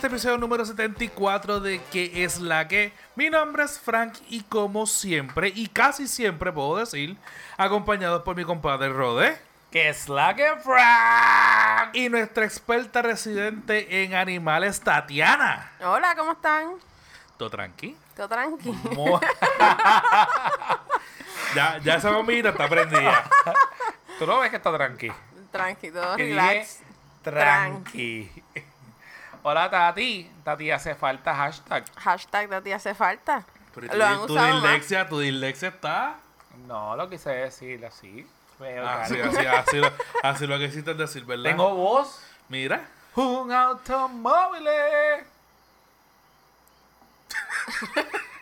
este episodio número 74 de ¿Qué es la que? Mi nombre es Frank y como siempre, y casi siempre puedo decir, acompañados por mi compadre Rode ¿Qué es la que Frank? y nuestra experta residente en animales, Tatiana. Hola, ¿cómo están? ¿Todo tranqui? Todo tranquilo. Mo- ya, ya esa bombita está prendida. ¿Tú no ves que está tranqui? Tranqui, todo relax. tranqui. Hola Tati. Tati hace falta hashtag. Hashtag de ti hace falta. Pero Lo han tu, tu más. dislexia, tu dislexia está... No, lo quise decir así. Veo, Así, cara. así, así, lo, así lo que hiciste decir, ¿verdad? Tengo voz. Mira. Un automóvil.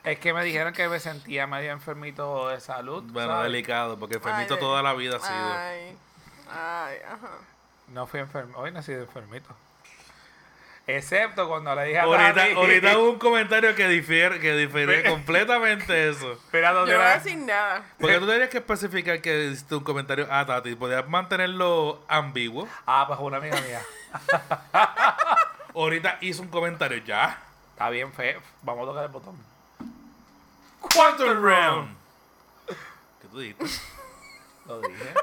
es que me dijeron que me sentía medio enfermito de salud. Bueno, ¿sabes? delicado, porque enfermito Ay, toda la vida ha sido. Ay, ay, ajá. No fui enfermo. Hoy no he sido enfermito. Excepto cuando le dije a Ahorita, Tati. ahorita hubo un comentario que difiere, que difiere completamente eso. Espera, ¿dónde Yo no voy a era? decir nada. Porque tú tendrías que especificar que hiciste un comentario a Tati. Podías mantenerlo ambiguo. Ah, pues una amiga mía. Ahorita hizo un comentario ya. Está bien feo. Vamos a tocar el botón. Quantum Round. ¿Qué tú dijiste? Lo dije.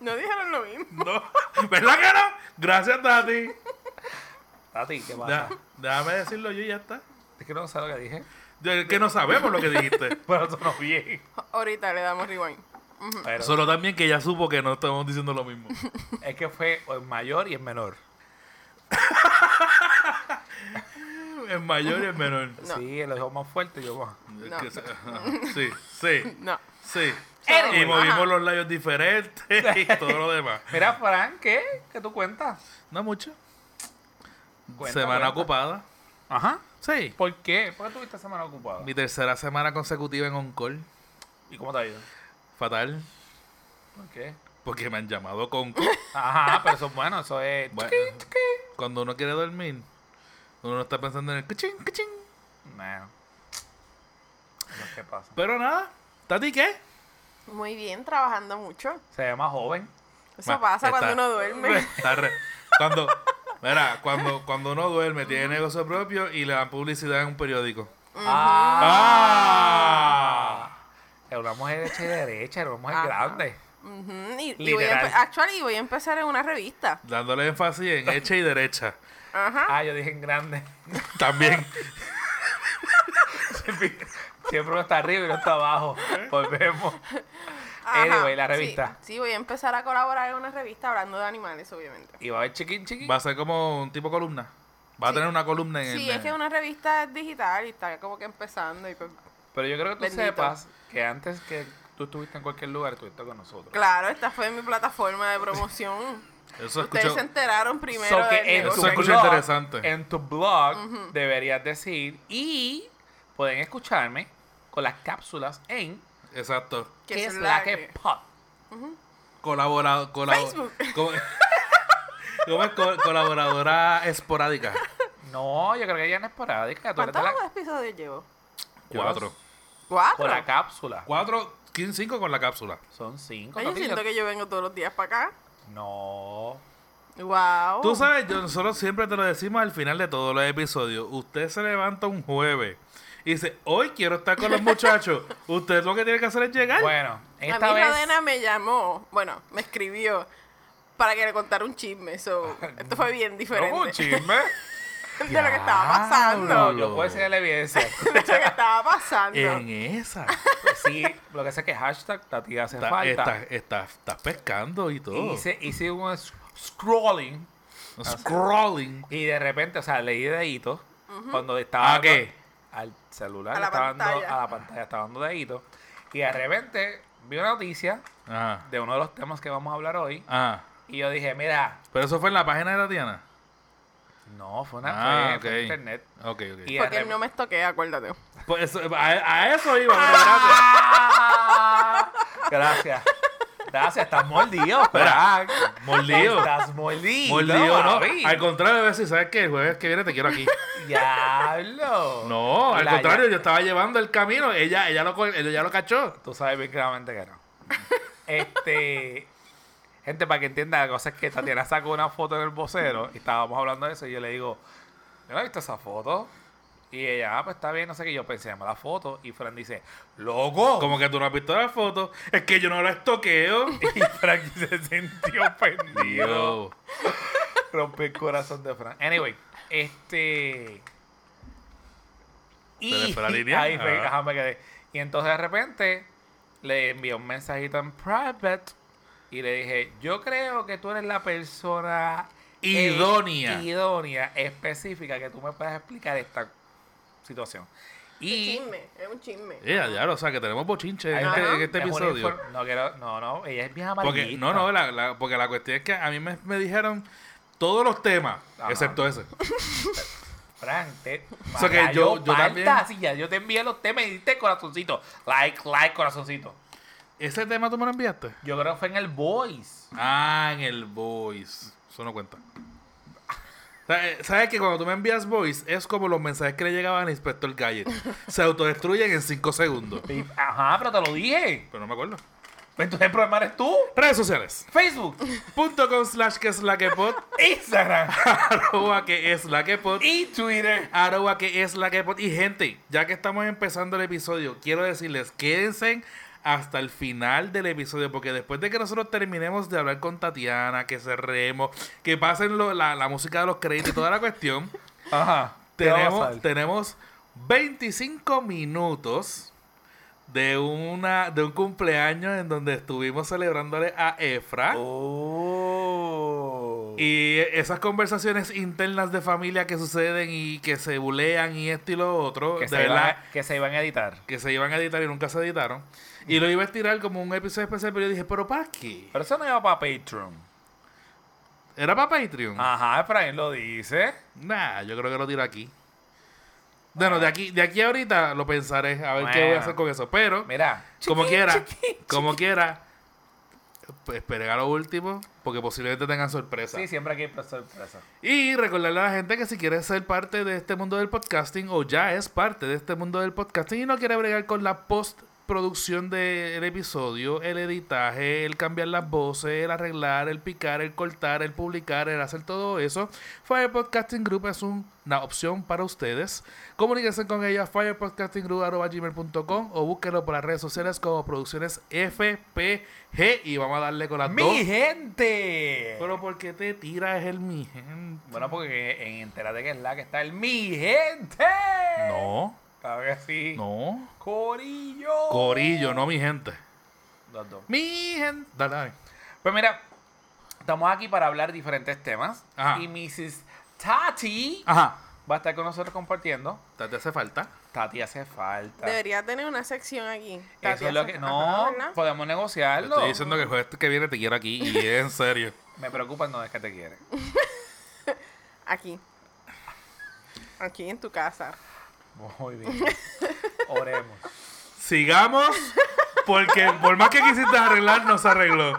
No dijeron lo mismo. No. ¿Verdad que no? Gracias, Tati. Tati, ¿qué pasa? Ya, déjame decirlo yo y ya está. Es que no sé lo que dije. Yo- Es que no sabemos lo que dijiste. Pero sonó bien. Ahorita le damos rewind. Pero Solo también que ella supo que no estamos diciendo lo mismo. es que fue en mayor y en menor. Es mayor y es menor. No. Sí, él lo dijo más fuerte y yo más. Es No. Sí, sí, No. sí. Anyway, Y movimos ajá. los labios diferentes y todo lo demás. Mira, Fran, ¿qué? ¿Qué tú cuentas? No mucho. Cuenta, semana cuenta. ocupada. Ajá. Sí. ¿Por qué? ¿Por qué tuviste semana ocupada? Mi tercera semana consecutiva en on-call. ¿Y cómo te ha ido? Fatal. ¿Por qué? Porque me han llamado con... Ajá, pero eso es bueno, eso es. Bueno, cuando uno quiere dormir, uno no está pensando en el cuchín, cuchín. No. Que pasa. Pero nada. ¿Tati qué? Muy bien, trabajando mucho. Se ve más joven. Eso Ma- pasa está- cuando uno duerme. Está re- cuando, mira, cuando, cuando uno duerme, tiene negocio propio y le dan publicidad en un periódico. ¡Ah! Era una mujer hecha y derecha, era una mujer Ajá. grande. Ujú, y, y voy a Literal. empe- actually, voy a empezar en una revista. Dándole énfasis en hecha y derecha. Ajá. Ah, yo dije en grande. También. Siempre, siempre uno está arriba y uno está abajo. Volvemos. Ajá, Anyway, la sí, revista. Sí, voy a empezar a colaborar en una revista hablando de animales, obviamente. Y va a haber chiquín chiquín. Va a ser como un tipo columna. Va a tener una columna en Sí, el. es que una revista es digital y está como que empezando. Y pues, Pero yo creo que tú Bendito. sepas que antes que tú estuviste en cualquier lugar, estuviste con nosotros. claro, esta fue mi plataforma de promoción. Eso Ustedes escucho. se enteraron primero So del en Eso escucha blog- interesante. En tu blog deberías decir y pueden escucharme con las cápsulas en Exacto. Que ¿Qué es la que? Colaborado. Facebook. ¿Cómo, cómo es co- colaboradora esporádica? No, yo creo que ella no es esporádica. ¿Cuántos la, episodios llevo? Cuatro. ¿Cuatro? con la cápsula. Cuatro, quin- cinco con la cápsula. Son cinco. Ay, yo siento que yo vengo todos los días para acá. No. Wow. Tú sabes, yo- nosotros siempre te lo decimos al final de todos los episodios. Usted se levanta un jueves y dice, hoy quiero estar con los muchachos. Usted lo que tiene que hacer es llegar. Bueno, A esta mí vez. Rodena me llamó, bueno, me escribió para que le contara un chisme. So, esto fue bien diferente No, un chisme. de lo que estaba pasando. No, yo puedo decir la evidencia. de lo que estaba pasando. En esa. Sí, lo que sé es que hashtag Tati hace Está- falta. está- está- Estás pescando y todo. Hice, hice un scrolling Scrolling. y de repente, o sea, leí deditos cuando estaba ¿A qué? Al celular, A la estaba dando pantalla. a la pantalla, estaba dando deditos y de repente vi una noticia Ajá. de uno de los temas que vamos a hablar hoy Ajá. y yo dije, mira, Pero eso fue en la página de Tatiana. no, fue una Ah, fue- fue ok. en internet. Ok, ok. Y Porque él no me estoquea, acuérdate. Pues eso- a, a eso iba, gracias. Ah, Gracias. Estás mordido, Frank. Mordido. Estás mordido. Mordido, ¿no? Al contrario, a si sabes que el jueves que viene te quiero aquí. Diablo. No, al La- contrario, ya- yo estaba llevando el camino. Ella, ella, lo, co- ella lo cachó. Tú sabes bien claramente que no. Este. Gente, para que entienda, la cosa es que Tatiana sacó una foto en el vocero y estábamos hablando de eso y yo le digo, yo no he visto esa foto. Y ella, ah, pues está bien, no sé qué. Yo pensé, llama la foto. Y Fran dice, ¡Loco! Como que tú no has visto la foto. Es que yo no la estoqueo. Y Frank se sintió perdido. Rompe el corazón de Frank. Anyway, este. ¿Se le fue la línea? Ahí fue, Ah. ajá, me quedé. Y entonces de repente le envié un mensajito en private y le dije: Yo creo que tú eres la persona eh, Idónea. idónea, específica, que tú me puedas explicar esta situación. Es Y. chisme, es un chisme. Ya, ya, o sea, que tenemos bochinche en este, en este es episodio. No, quiero, no, no, ella es bien Porque, amarillista. no, no, la, la- porque la cuestión es que a mí me, me dijeron todos los temas, Ajá. excepto ese. Frank, te. O sea que yo- yo también- sí, ya, yo te envié los temas y diste corazoncito. Like, like, corazoncito. ¿Ese tema tú me lo enviaste? Yo creo que fue en el Voice. Ah, en el voice. Eso no cuenta. ¿Sabes sabes que cuando tú me envías voice es como los mensajes que le llegaban al inspector Gadget? Se autodestruyen en 5 segundos. Ajá, pero te lo dije. Pero no me acuerdo. Entonces el problema eres tú. Redes sociales. Facebook, Punto com slash que es la que pod. Instagram Arroba que es la que pod. y Twitter. Arroba que es la que pod. Y gente, ya que estamos empezando el episodio, quiero decirles, quédense hasta el final del episodio, porque después de que nosotros terminemos de hablar con Tatiana, que cerremos, que pasen lo- la, la música de los créditos y toda la cuestión, Ajá. ¿Qué va a tenemos, tenemos 25 minutos de una de un cumpleaños en donde estuvimos celebrándole a Efra. Oh. Y esas conversaciones internas de familia que suceden y que se bulean y esto y lo otro, que, de se iban a, que se iban a editar. que se iban a editar y nunca se editaron. Y lo iba a estirar como un episodio especial, pero yo dije, ¿pero para qué? Pero eso no iba para Patreon. ¿Era para Patreon? Ajá, Efraín lo dice. Nah, yo creo que lo tiro aquí. Bueno, de aquí, de aquí ahorita lo pensaré, a ver qué voy a hacer con eso. Pero, Mira. como quiera, como quiera, a lo último, porque posiblemente tengan sorpresa. Sí, siempre hay que ir sorpresa. Y recordarle a la gente que si quiere ser parte de este mundo del podcasting o ya es parte de este mundo del podcasting y no quiere bregar con la postproducción del episodio, el editaje, el cambiar las voces, el arreglar, el picar, el cortar, el publicar, el hacer todo eso, Fire Podcasting Group es un- una opción para ustedes. Comuníquense con ella firepodcastinggroup.com o búsquenlo por las redes sociales como Producciones FPG y vamos a darle con las dos. ¡Mi gente! Pero ¿por qué te tiras el mi gente? Bueno, porque en Entérate que es la que está el mi gente. No, Claro que sí. no. Corillo. Corillo, no mi gente. Los dos. Mi gente. Dale, dale. Pues mira, estamos aquí para hablar diferentes temas. Ajá. Y Mrs. Tati Ajá. va a estar con nosotros compartiendo. ¿Te hace falta? Tati hace falta. Debería tener una sección aquí. Eso es lo que. No, ¿verdad? podemos negociarlo. estoy diciendo que el jueves que viene te quiero aquí y es en serio. Me preocupa no es que te quiere. Aquí. Aquí en tu casa. Muy bien. Oremos. Sigamos, porque por más que quisiste arreglar, no se arregló.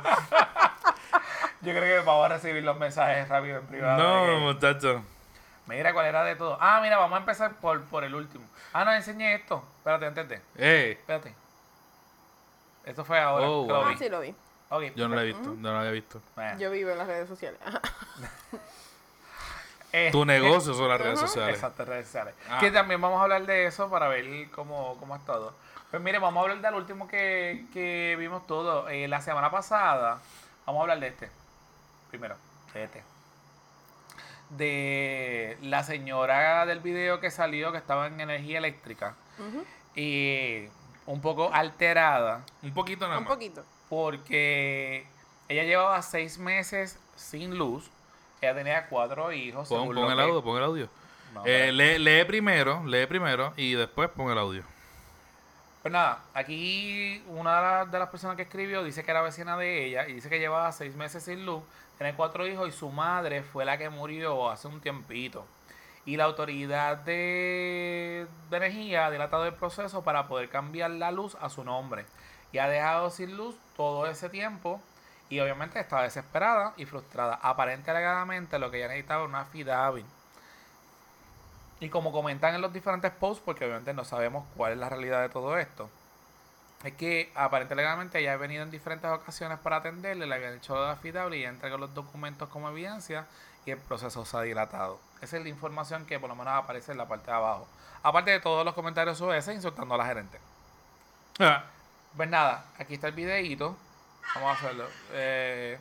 Yo creo que vamos a recibir los mensajes rápido en privado. No, muchacho. Mira cuál era de todo. Ah, mira, vamos a empezar por, por el último. Ah, no, enseñé esto. Espérate, antes de. Eh, Espérate. Esto fue ahora. Oh, que lo wow. Ah, sí lo vi. Ok, yo no lo he perfecto. visto, no lo había visto. Bueno. Yo vivo en las redes sociales. Eh, Tu negocio son las redes sociales. Exacto, redes sociales. Ah. Que también vamos a hablar de eso para ver cómo, cómo es todo. Pues mire, vamos a hablar del último que, que vimos todo. Eh, la semana pasada, vamos a hablar de este. Primero, de este. De la señora del video que salió que estaba en energía eléctrica y un poco alterada Un poquito nada Un más. poquito. porque ella llevaba seis meses sin luz. Ella tenía cuatro hijos. Pon, según pon lo el que- audio, pon el audio. No, Eh, lee, lee primero, lee primero y después pon el audio. Pues nada, aquí una de las, de las personas que escribió dice que era vecina de ella y dice que llevaba seis meses sin luz, tiene cuatro hijos y su madre fue la que murió hace un tiempito. Y la autoridad de, de energía ha dilatado el proceso para poder cambiar la luz a su nombre. Y ha dejado sin luz todo ese tiempo y obviamente está desesperada y frustrada. Aparente alegadamente lo que ella necesitaba era una affidavit. Y como comentan en los diferentes posts, porque obviamente no sabemos cuál es la realidad de todo esto, es que aparentemente ella ha venido en diferentes ocasiones para atenderle, le habían hecho la affidavit y ella entregó los documentos como evidencia y el proceso se ha dilatado. Esa es la información que por lo menos aparece en la parte de abajo. Aparte de todos los comentarios sobre ese, insultando a la gerente. Ah, Pues nada, aquí está el videíto. Vamos a hacerlo. Eh,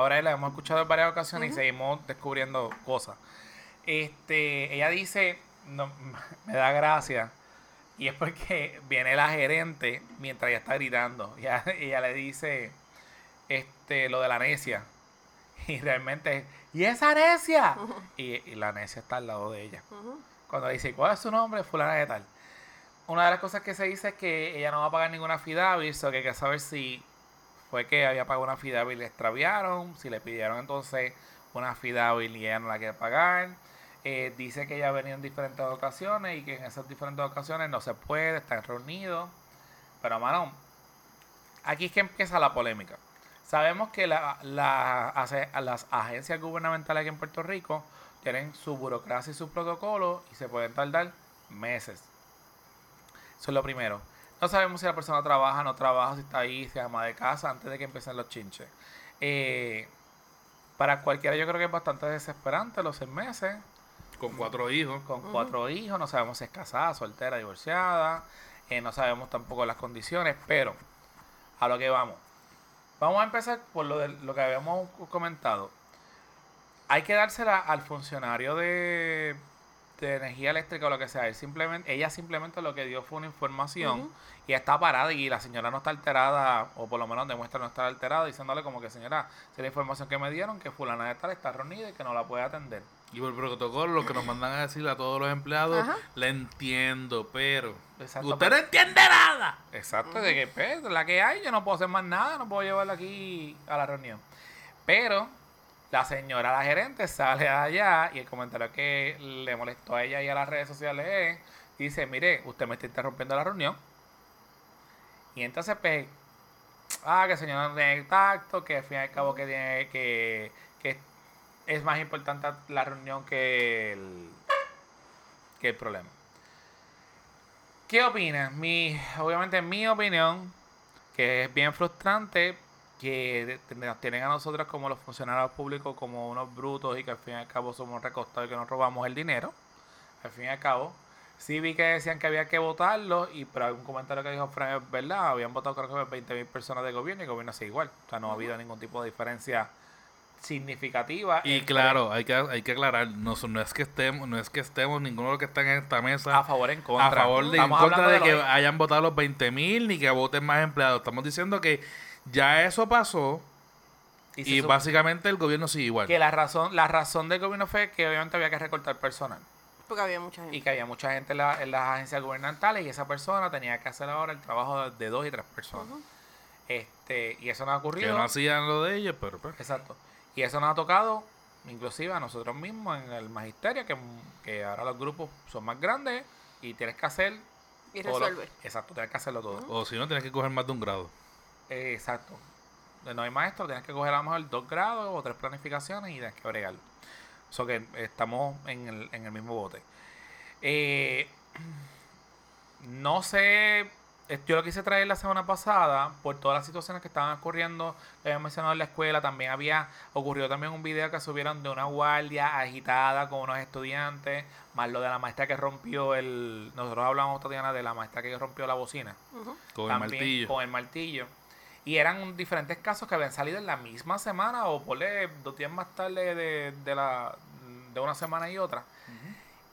Ahora la hemos escuchado en varias ocasiones y seguimos descubriendo cosas. Este, ella dice, no, me da gracia, y es porque viene la gerente mientras ella está gritando. Ella, ella le dice este, lo de la necia. Y realmente, ¿y esa necia? y, y la necia está al lado de ella. Cuando le dice, ¿cuál es su nombre? Fulana de tal. Una de las cosas que se dice es que ella no va a pagar ninguna FIDAVIT, so que hay que saber si fue que había pagado una FIDAVIT y le extraviaron, si le pidieron entonces una FIDAVIT y ella no la quiere pagar. Eh, dice que ella venido en diferentes ocasiones y que en esas diferentes ocasiones no se puede, están reunidos. Pero, mano, aquí es que empieza la polémica. Sabemos que la- la- las agencias gubernamentales aquí en Puerto Rico tienen su burocracia y sus protocolos y se pueden tardar meses. Eso es lo primero. No sabemos si la persona trabaja, no trabaja, si está ahí, si es ama de casa, antes de que empiecen los chinches. Eh, para cualquiera yo creo que es bastante desesperante los seis meses con cuatro hijos. con cuatro hijos, no sabemos si es casada, soltera, divorciada, eh, no sabemos tampoco las condiciones, pero a lo que vamos. Vamos a empezar por lo, de, lo que habíamos comentado. Hay que dársela al funcionario de, de energía eléctrica o lo que sea. Él simplemente, ella simplemente lo que dio fue una información y está parada y la señora no está alterada, o por lo menos demuestra no estar alterada, diciéndole como que señora, si la información que me dieron que fulana de tal está reunida y que no la puede atender. Y por protocolo, lo que nos mandan a decir a todos los empleados, Ajá. le entiendo, pero. Exacto, ¡Usted pero- no entiende nada! Exacto, de que pues, la que hay, yo no puedo hacer más nada, no puedo llevarla aquí a la reunión. Pero la señora, la gerente, sale allá y el comentario que le molestó a ella y a las redes sociales es, dice, mire, usted me está interrumpiendo la reunión. Y entonces, pues, ah, que el señor no tiene tacto, que al fin y al cabo que tiene que, que es más importante la reunión que el, que el problema. ¿Qué opinas? Mi, obviamente, en mi opinión, que es bien frustrante que nos tienen a nosotros como los funcionarios públicos como unos brutos y que al fin y al cabo somos recostados y que nos robamos el dinero. Al fin y al cabo, sí vi que decían que había que votarlo, y pero algún comentario que dijo Frank es verdad, habían votado creo que 20 mil personas de gobierno y el gobierno sigue igual. O sea, no ha habido ningún tipo de diferencia significativa. Y claro, hay que, hay que aclarar, no, no es que estemos, no es que estemos ninguno de los que están en esta mesa a favor en contra. a favor de, en contra de que hayan votado los 20 mil ni que voten más empleados. Estamos diciendo que ya eso pasó y básicamente el gobierno sigue igual. que la razón, la razón del gobierno fue que obviamente había que recortar personal. Porque había mucha gente. y que había mucha gente en, la- en las agencias gubernamentales y esa persona tenía que hacer ahora el trabajo de, dos y tres personas. Este Y eso no ha que ocurrido. no hacían lo de ellos, pero pues. Exacto. Y eso nos ha tocado, inclusive a nosotros mismos en el magisterio, que, que ahora los grupos son más grandes y tienes que hacer... Y lo- resuelve. exacto, tienes que hacerlo todo. O si no, tienes que coger más de un grado. Eh, exacto. De no hay maestro, tienes que coger a lo mejor dos grados o tres planificaciones y tienes que bregarlo. Eso que estamos en el, en el mismo bote. Eh, no sé yo lo quise traer la semana pasada por todas las situaciones que estaban ocurriendo. que había mencionado en la escuela. También había ocurrido también un video que subieron de una guardia agitada con unos estudiantes. Más lo de la maestra que rompió el. Nosotros hablamos, Tatiana, de la maestra que rompió la bocina. Con el También martillo. Con el martillo. Y eran diferentes casos que habían salido en la misma semana o por dos días más tarde de, de la, de una semana y otra.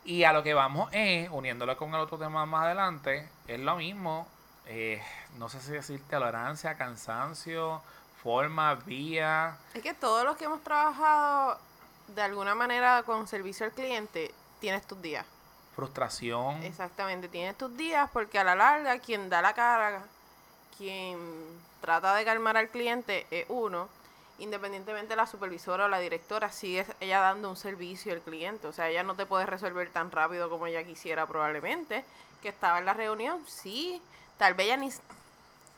Y a lo que vamos es, uniéndolo con el otro tema más adelante, es lo mismo. eh, no sé si decir tolerancia, cansancio, forma, vía. Es que todos los que hemos trabajado de alguna manera con servicio al cliente, tienes tus días. frustración. Exactamente, tienes tus días porque a la larga quien da la cara, quien trata de calmar al cliente es uno, independientemente la supervisora o la directora, sigue ella dando un servicio al cliente. O sea, ella no te puede resolver tan rápido como ella quisiera probablemente. Que estaba en la reunión, sí, tal vez ella ni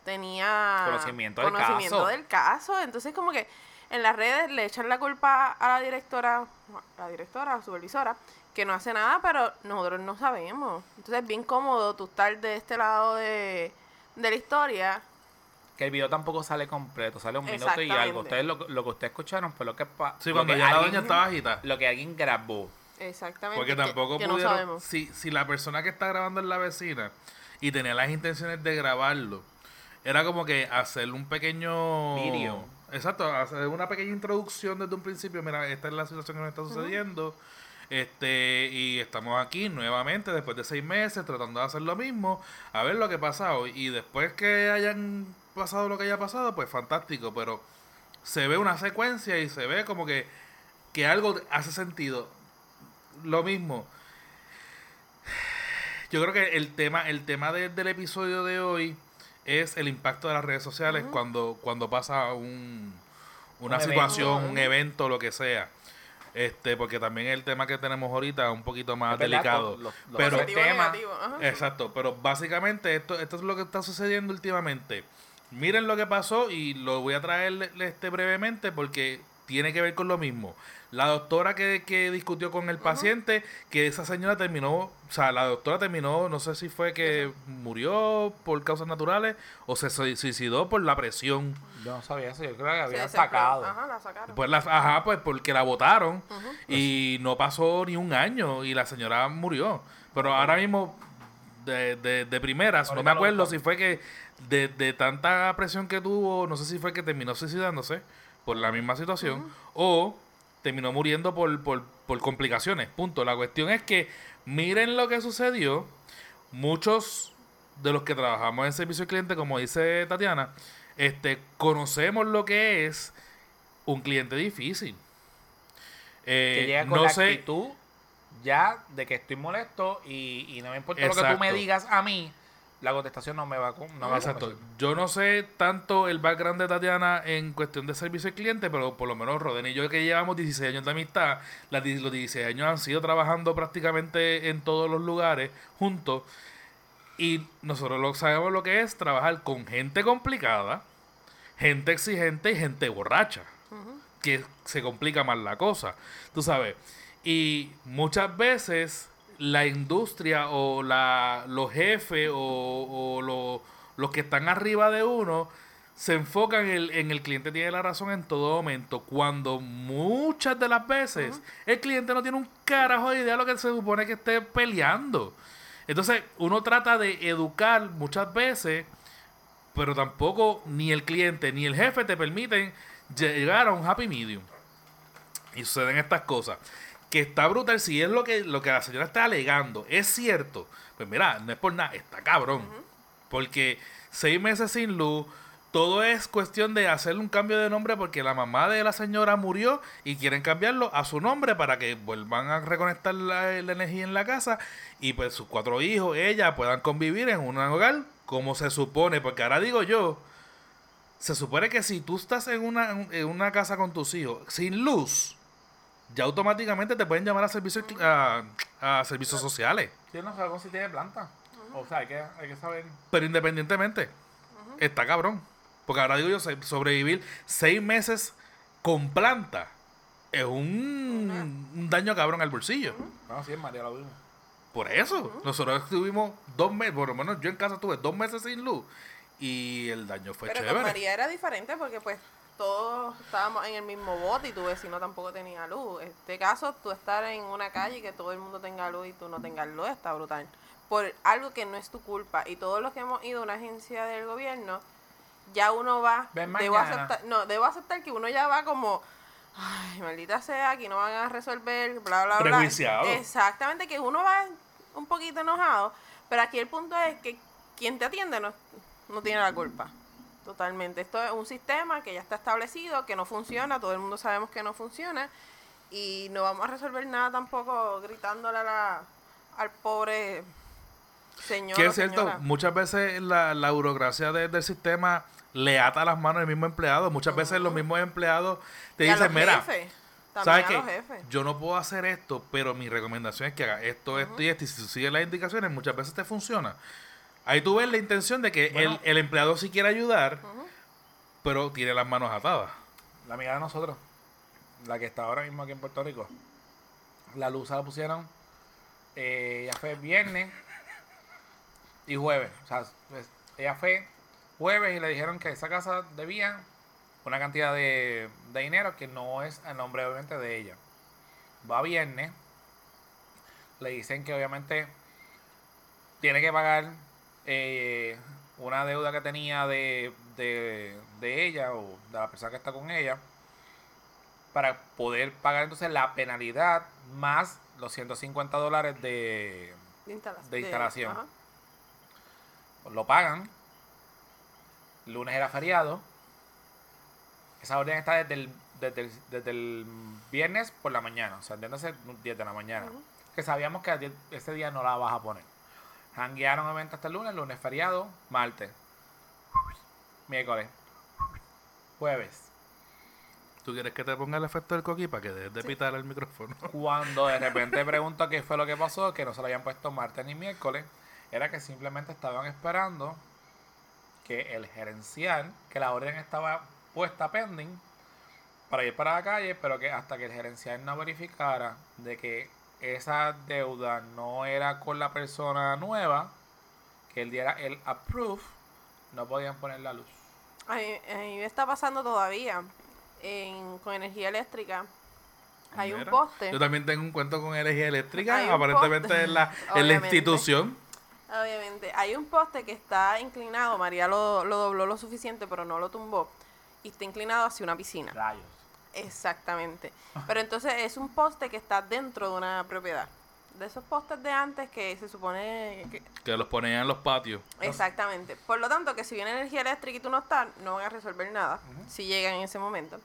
tenía Conocimiento del conocimiento caso. del caso. Entonces como que en las redes le echan la culpa a la directora, la directora, la supervisora, que no hace nada, pero nosotros no sabemos. Entonces es bien cómodo tú estar de este lado de, de la historia. Que el video tampoco sale completo, sale un minuto y algo. Ustedes lo, lo que ustedes escucharon fue lo que pa- Sí, lo cuando que ya la doña estaba agitada. Lo que alguien grabó. Exactamente. Porque que- tampoco que no pudieron. sabemos. si, si la persona que está grabando es la vecina y tenía las intenciones de grabarlo, era como que hacer un pequeño. Video. Exacto, hacer una pequeña introducción desde un principio. Mira, esta es la situación que nos está sucediendo. Este, y estamos aquí nuevamente después de seis meses tratando de hacer lo mismo, a ver lo que ha pasado. Y después que hayan pasado lo que haya pasado, pues fantástico, pero se ve una secuencia y se ve como que, que algo hace sentido. Lo mismo. Yo creo que el tema, el tema de- del episodio de hoy es el impacto de las redes sociales cuando, cuando pasa un, una Un situación, evento. un evento, lo que sea. Este, porque también el tema que tenemos ahorita es un poquito más Es delicado. con los- los pero, negativo, ajá. Exacto, pero básicamente esto, esto es lo que está sucediendo últimamente. Miren lo que pasó y lo voy a traer este brevemente porque tiene que ver con lo mismo. La doctora que, que discutió con el paciente, que esa señora terminó, o sea, la doctora terminó, no sé si fue que murió por causas naturales o se sui- suicidó por la presión. Yo no sabía eso, yo creo que Se había desesperó. sacado. Ajá, la sacaron. Pues la, ajá, pues porque la votaron y no pasó ni un año y la señora murió. Pero ahora mismo, de, de, de primeras, no me acuerdo si fue que de, de tanta presión que tuvo, no sé si fue que terminó suicidándose por la misma situación o terminó muriendo por, por, por complicaciones. Punto. La cuestión es que miren lo que sucedió. Muchos de los que trabajamos en servicio al cliente, como dice Tatiana, este, conocemos lo que es un cliente difícil. Eh, que llega con no la sé, actitud ya de que estoy molesto y, y no me importa lo que tú me digas a mí, la contestación no me va a... No me va a Exacto. convencer. Yo no sé tanto el background de Tatiana en cuestión de servicio al cliente, pero por lo menos Roden y yo que llevamos 16 años de amistad, los 16 años han sido trabajando prácticamente en todos los lugares juntos y nosotros lo sabemos lo que es trabajar con gente complicada, gente exigente y gente borracha, que se complica más la cosa, tú sabes. Y muchas veces la industria o la, los jefes o, o lo- los que están arriba de uno se enfocan en el, en el cliente tiene la razón en todo momento, cuando muchas de las veces el cliente no tiene un carajo de idea de lo que se supone que esté peleando. Entonces uno trata de educar muchas veces pero tampoco ni el cliente ni el jefe te permiten llegar a un happy medium. Y suceden estas cosas. Que está brutal, si es lo que, lo que la señora está alegando, es cierto, pues mira, no es por nada, está cabrón. Porque seis meses sin luz, todo es cuestión de hacerle un cambio de nombre porque la mamá de la señora murió y quieren cambiarlo a su nombre para que vuelvan a reconectar la, la energía en la casa y pues sus cuatro hijos, ella, puedan convivir en un hogar como se supone. Porque ahora digo yo, se supone que si tú estás en una, en una casa con tus hijos sin luz, ya automáticamente te pueden llamar a servicios, a, a servicios sociales. Yo no sabemos si tiene planta. O sea, hay que, hay que saber... Pero independientemente, está cabrón. Porque ahora digo yo, sobrevivir seis meses con planta es un, un daño cabrón al bolsillo. No, sí, María lo vimos. Por eso, nosotros estuvimos dos meses, por lo menos yo en casa tuve dos meses sin luz y el daño fue Pero con chévere. María era diferente porque pues todos estábamos en el mismo bote y tu vecino tampoco tenía luz. En este caso, tú estar en una calle y que todo el mundo tenga luz y tú no tengas luz está brutal. Por algo que no es tu culpa. Y todos los que hemos ido a una agencia del gobierno, ya uno va, Ven debo aceptar, no, debo aceptar que uno ya va como, ay, maldita sea, aquí no van a resolver, bla, bla, bla. Prejuiciado. Exactamente, que uno va un poquito enojado, pero aquí el punto es que quien te atiende no, no tiene la culpa. Totalmente. Esto es un sistema que ya está establecido, que no funciona, todo el mundo sabemos que no funciona y no vamos a resolver nada tampoco gritándole a la, al pobre señor. Que es cierto, señora. muchas veces la, la burocracia de- del sistema le ata las manos al mismo empleado. Muchas veces los mismos empleados te Y dicen, mira, jefes, ¿sabes qué? Yo no puedo hacer esto, pero mi recomendación es que haga esto, esto y esto. Y si sigues las indicaciones, muchas veces te funciona. Ahí tú ves la intención de que Bueno. el, el empleado sí quiere ayudar, pero tiene las manos atadas. La amiga de nosotros, la que está ahora mismo aquí en Puerto Rico, la luz la pusieron, eh, ella fue viernes y jueves. O sea, pues, ella fue jueves y le dijeron que esa casa debía una cantidad de, de dinero que no es a nombre obviamente de ella. Va viernes, le dicen que obviamente tiene que pagar eh, una deuda que tenía de, de, de ella o de la persona que está con ella para poder pagar entonces la penalidad más los 150 dólares de De, instala- de instalación. lo pagan. Lunes era feriado. Esa orden está desde el, desde el, desde el viernes por la mañana o sea entiéndase 10 de la mañana. Que sabíamos que a 10 ese día no la vas a poner hanguearon obviamente hasta el lunes lunes feriado martes. Miércoles. Jueves. ¿Tú quieres que te ponga el efecto del coqui para que dejes de pitar el micrófono? Cuando de repente pregunto qué fue lo que pasó, que no se lo habían puesto martes ni miércoles, era que simplemente estaban esperando que el gerencial, que la orden estaba puesta pending para ir para la calle, pero que hasta que el gerencial no verificara de que esa deuda no era con la persona nueva, que él diera el approve, no podían poner la luz. A mí, a mí me está pasando todavía en, con energía eléctrica. Hay un poste. Yo también tengo un cuento con energía eléctrica, aparentemente en la, en la institución. Obviamente, hay un poste que está inclinado, María lo, lo dobló lo suficiente, pero no lo tumbó, y está inclinado hacia una piscina. Rayos. Exactamente. Pero entonces es un poste que está dentro de una propiedad. De esos postes de antes que se supone que... Que los ponían en los patios. Exactamente. Por lo tanto, que si viene energía eléctrica y tú no estás, no van a resolver nada si llegan en ese momento.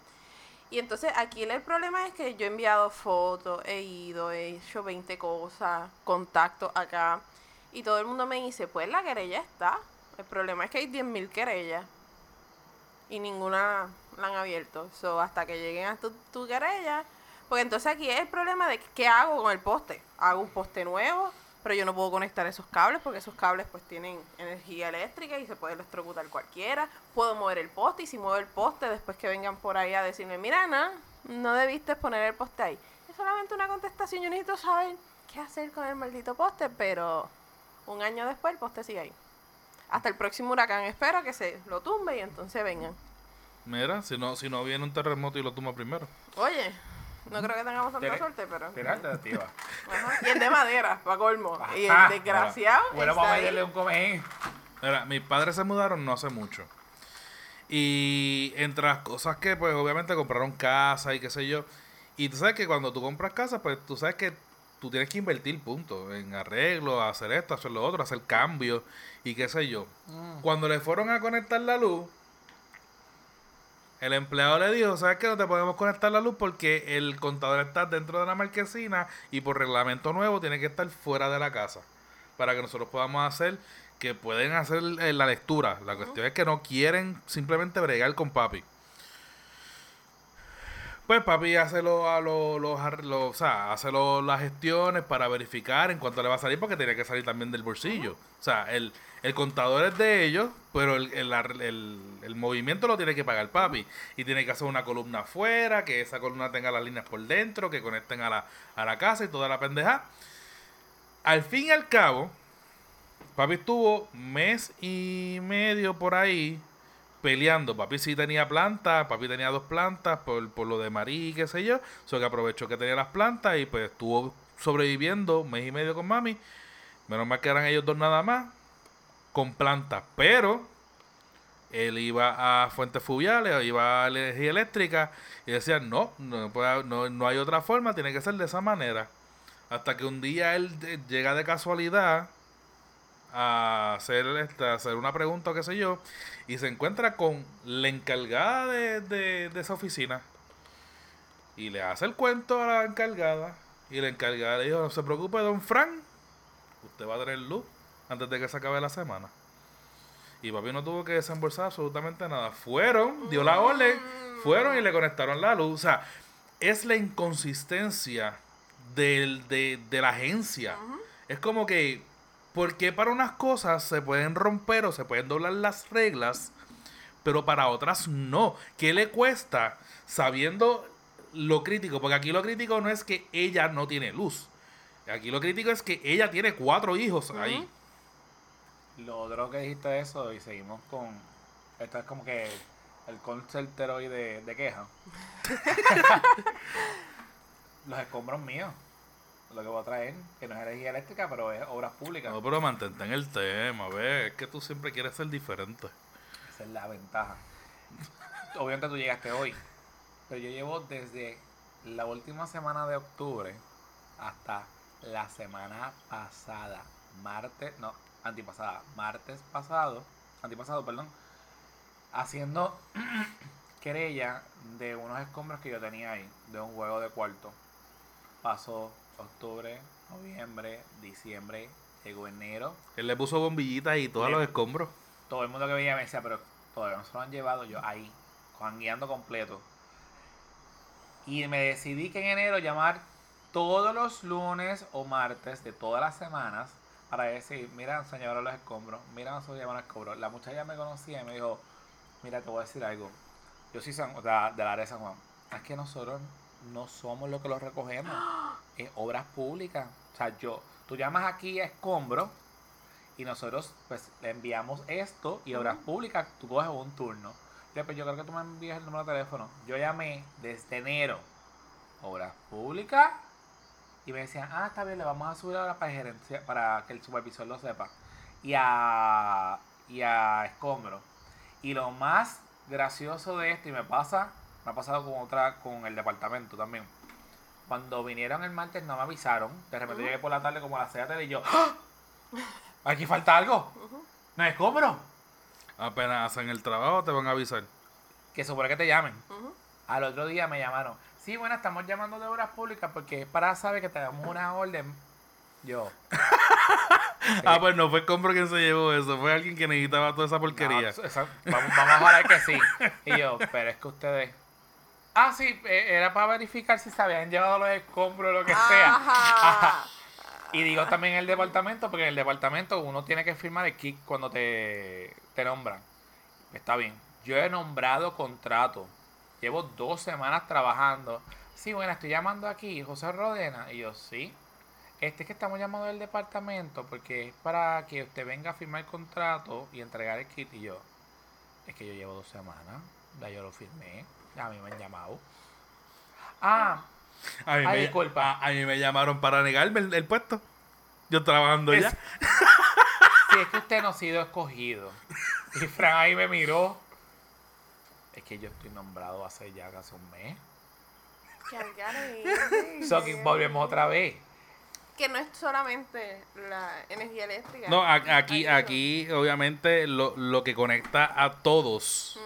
Y entonces aquí el, el problema es que yo he enviado fotos, he ido, he hecho 20 cosas, contactos acá. Y todo el mundo me dice, pues la querella está. El problema es que hay 10.000 querellas. Y ninguna la han abierto. So, hasta que lleguen a tu, tu querella. Porque entonces aquí es el problema de qué hago con el poste. Hago un poste nuevo, pero yo no puedo conectar esos cables porque esos cables pues tienen energía eléctrica y se puede electrocutar cualquiera. Puedo mover el poste y si muevo el poste después que vengan por ahí a decirme, mira Ana, no debiste poner el poste ahí. Es solamente una contestación, yo necesito saber qué hacer con el maldito poste, pero un año después el poste sigue ahí. Hasta el próximo huracán espero que se lo tumbe y entonces vengan. Mira, si no, si no viene un terremoto y lo tumba primero. Oye, no creo que tengamos tanta suerte, pero... Tiene alternativa. Ajá, Y es de madera, para colmo. Y el Ajá. desgraciado Bueno, está vamos a ahí. darle un comején. Mira, mis padres se mudaron no hace mucho. Y entre las cosas que, pues, obviamente compraron casa y qué sé yo. Y tú sabes que cuando tú compras casa, pues, tú sabes que tú tienes que invertir, punto. En arreglo, hacer esto, hacer lo otro, hacer cambios y qué sé yo. Cuando le fueron a conectar la luz, el empleado le dijo, ¿sabes que no te podemos conectar la luz porque el contador está dentro de la marquesina y por reglamento nuevo tiene que estar fuera de la casa para que nosotros podamos hacer que pueden hacer eh, la lectura. La cuestión es que no quieren simplemente bregar con papi. Pues papi hace, lo, a lo- los ar- lo- o sea, hace lo- las gestiones para verificar en cuánto le va a salir porque tiene que salir también del bolsillo. O sea, el, el contador es de ellos, pero el, el, el- el movimiento lo tiene que pagar papi. Y tiene que hacer una columna afuera, que esa columna tenga las líneas por dentro, que conecten a la, a la casa y toda la pendeja. Al fin y al cabo, papi estuvo mes y medio por ahí peleando. Papi sí tenía plantas, papi tenía dos plantas por, por lo de Marí, qué sé yo. So que aprovechó que tenía las plantas y pues estuvo sobreviviendo un mes y medio con mami. Menos mal que eran ellos dos nada más, con plantas. Pero él iba a fuentes fluviales, iba a energía eléctrica y decían, no, no, no, no hay otra forma, tiene que ser de esa manera. Hasta que un día él de- llega de casualidad a hacer, este, a hacer una pregunta o qué sé yo, y se encuentra con la encargada de, de- de esa oficina. Y le hace el cuento a la encargada. Y la encargada le dijo, no se preocupe, don Frank, usted va a tener luz antes de que se acabe la semana. Y papi no tuvo que desembolsar absolutamente nada. Fueron, dio la orden, fueron y le conectaron la luz. O sea, es la inconsistencia del, de, de la agencia. Es como que, ¿por qué para unas cosas se pueden romper o se pueden doblar las reglas, pero para otras no? ¿Qué le cuesta sabiendo lo crítico? Porque aquí lo crítico no es que ella no tiene luz. Aquí lo crítico es que ella tiene cuatro hijos ahí. Lo otro que dijiste eso y seguimos con... Esto es como que el concerter hoy de, de queja. Los escombros míos. Lo que voy a traer, que no es energía eléctrica, pero es obras públicas. No, pero mantente en el tema, ve, es que tú siempre quieres ser diferente. Esa es la ventaja. Obviamente tú llegaste hoy. Pero yo llevo desde la última semana de octubre hasta la semana pasada. Martes, no, antipasada. Martes pasado, antipasado, perdón. Haciendo querella de unos escombros que yo tenía ahí, de un juego de cuarto. Pasó octubre, noviembre, diciembre, llegó enero, Él le puso bombillitas y todos Le- los escombros. todo el mundo que veía me decía, pero todavía no se lo han llevado yo ahí, guiando completo. Y me decidí que en enero llamar todos los lunes o martes de todas las semanas para decir, mira, se llevaron los escombros, mira, se llevaron los escombros. La muchacha me conocía y me dijo, mira, te voy a decir algo. Yo soy San, o sea, del área de San Juan. Es que nosotros no somos los que los recogemos. Es obras públicas. O sea, yo, tú llamas aquí a escombro y nosotros pues le enviamos esto y obras públicas, tú coges un turno. Pues yo creo que tú me envías el número de teléfono. Yo llamé desde enero, obras públicas, y me decían, ah, está bien, le vamos a subir ahora para, gerencia, para que el supervisor lo sepa. Y a, y a escombro. Y lo más gracioso de esto, y me pasa, me ha pasado con otra, con el departamento también. Cuando vinieron el martes no me avisaron. De repente llegué por la tarde como a las 6 de la tarde y yo, ¡Ah! Aquí falta algo. No es escombro. Apenas hacen el trabajo, te van a avisar. Que supone que te llamen. Al otro día me llamaron. Sí, bueno, estamos llamando de obras públicas porque es para saber que tenemos una orden. Yo. Ah, pues no fue escombro quien se llevó eso, fue alguien que necesitaba toda esa porquería. No, esa- vamos, vamos a hablar que sí. Y yo, pero es que ustedes. Ah, sí, eh, era para verificar si se habían llevado los escombros o lo que sea. Ajá. Y digo también el departamento, porque en el departamento uno tiene que firmar el kit cuando te, te nombran. Está bien. Yo he nombrado contrato. Llevo dos semanas trabajando. Sí, bueno, estoy llamando aquí, José Rodena. Y yo, sí. Este es que estamos llamando del departamento porque es para que usted venga a firmar el contrato y entregar el kit. Y yo, es que yo llevo dos semanas. Ya yo lo firmé. Ya a mí me han llamado. Ah, A mí, Ay, me, disculpa. a, a mí me llamaron para negarme el, el puesto. Yo trabajando Es- ya. Si es que usted no ha sido escogido. Y Fran ahí me miró. Es que yo estoy nombrado hace ya casi un mes. So que volvemos otra vez. Que no es solamente la energía eléctrica. No, a- aquí, aquí, obviamente, lo, lo que conecta a todos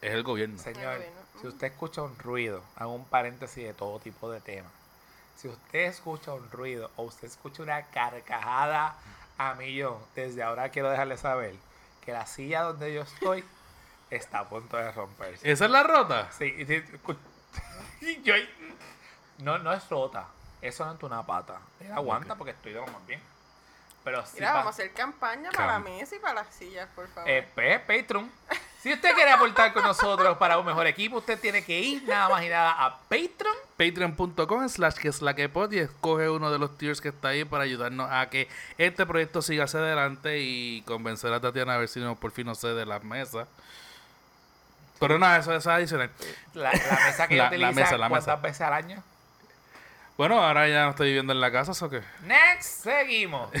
es el gobierno. Señor, bueno. Si usted escucha un ruido, hago un paréntesis de todo tipo de temas. Si usted escucha un ruido o usted escucha una carcajada a millón, desde ahora quiero dejarle saber que la silla donde yo estoy está a punto de romperse. ¿Esa es la rota? Sí, y yo no, no es rota. Eso no es una pata. Él aguanta porque estoy de lo más bien. Pero sí. Mira, vamos a hacer campaña para la Cam- mesa y para las sillas, por favor. eh, Patreon. Si usted quiere aportar con nosotros para un mejor equipo, usted tiene que ir nada más y nada a Patreon. Patreon.com slash que es la que pod y escoge uno de los tiers que está ahí para ayudarnos a que este proyecto siga hacia adelante y convencer a Tatiana a ver si no, por fin no cede las mesas. Pero nada, eso, eso es adicional. La, la mesa que La- yo la utiliza mesa, la cuántas mesa. veces al año. Bueno, ahora ya no estoy viviendo en la casa, ¿eso qué? Next, seguimos.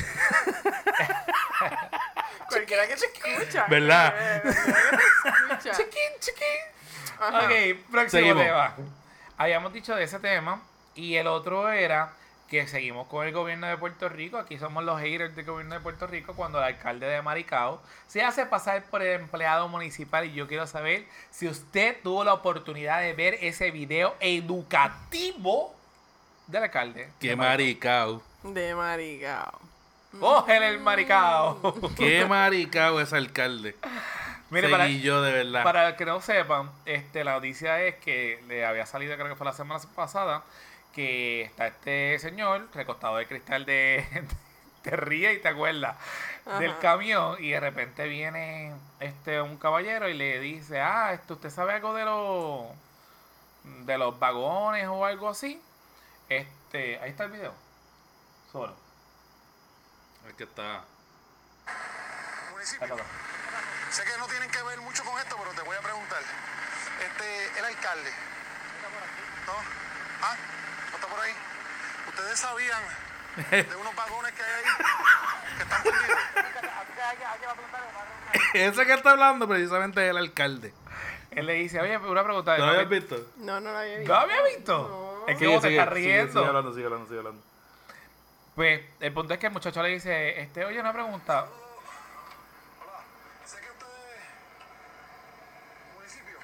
Cualquiera que te escucha. ¿Verdad? Cualquiera que te escucha. chiquín, chiquín. Ajá. Ok, próximo Seguimos. tema. Habíamos dicho de ese tema y el otro era que seguimos con el gobierno de Puerto Rico. Aquí somos los haters del gobierno de Puerto Rico cuando el alcalde de Maricao se hace pasar por el empleado municipal y yo quiero saber si usted tuvo la oportunidad de ver ese video educativo del alcalde. Qué de Maricao. maricao. De maricao. Cógele el Maricao. Qué maricao ese alcalde. Mire, para, yo de verdad. Para que no sepan, este, la noticia es que le había salido, creo que fue la semana pasada, que está este señor recostado de cristal de... te ríes y te acuerdas del camión y de repente viene este un caballero y le dice, ah, esto, ¿usted sabe algo de los de los vagones o algo así? Este, ahí está el video. Solo. Es que está. municipio. Sé que no tienen que ver mucho con esto, pero te voy a preguntar. Este, el alcalde. ¿No? ¿Ah? ¿No está por ahí? ¿Ustedes sabían de unos vagones que hay ahí que están perdidos? Ese que está hablando precisamente es el alcalde. Él le dice, oye, una pregunta. ¿Lo ¿no habías había- visto? No, no lo había ¿No visto. había visto? Es que vos te estás riendo. Sigue, hablando, sigue hablando, sigue hablando. Pues el punto es que el muchacho le dice, este, oye, una pregunta. Hola. Sé que ustedes. Municipio.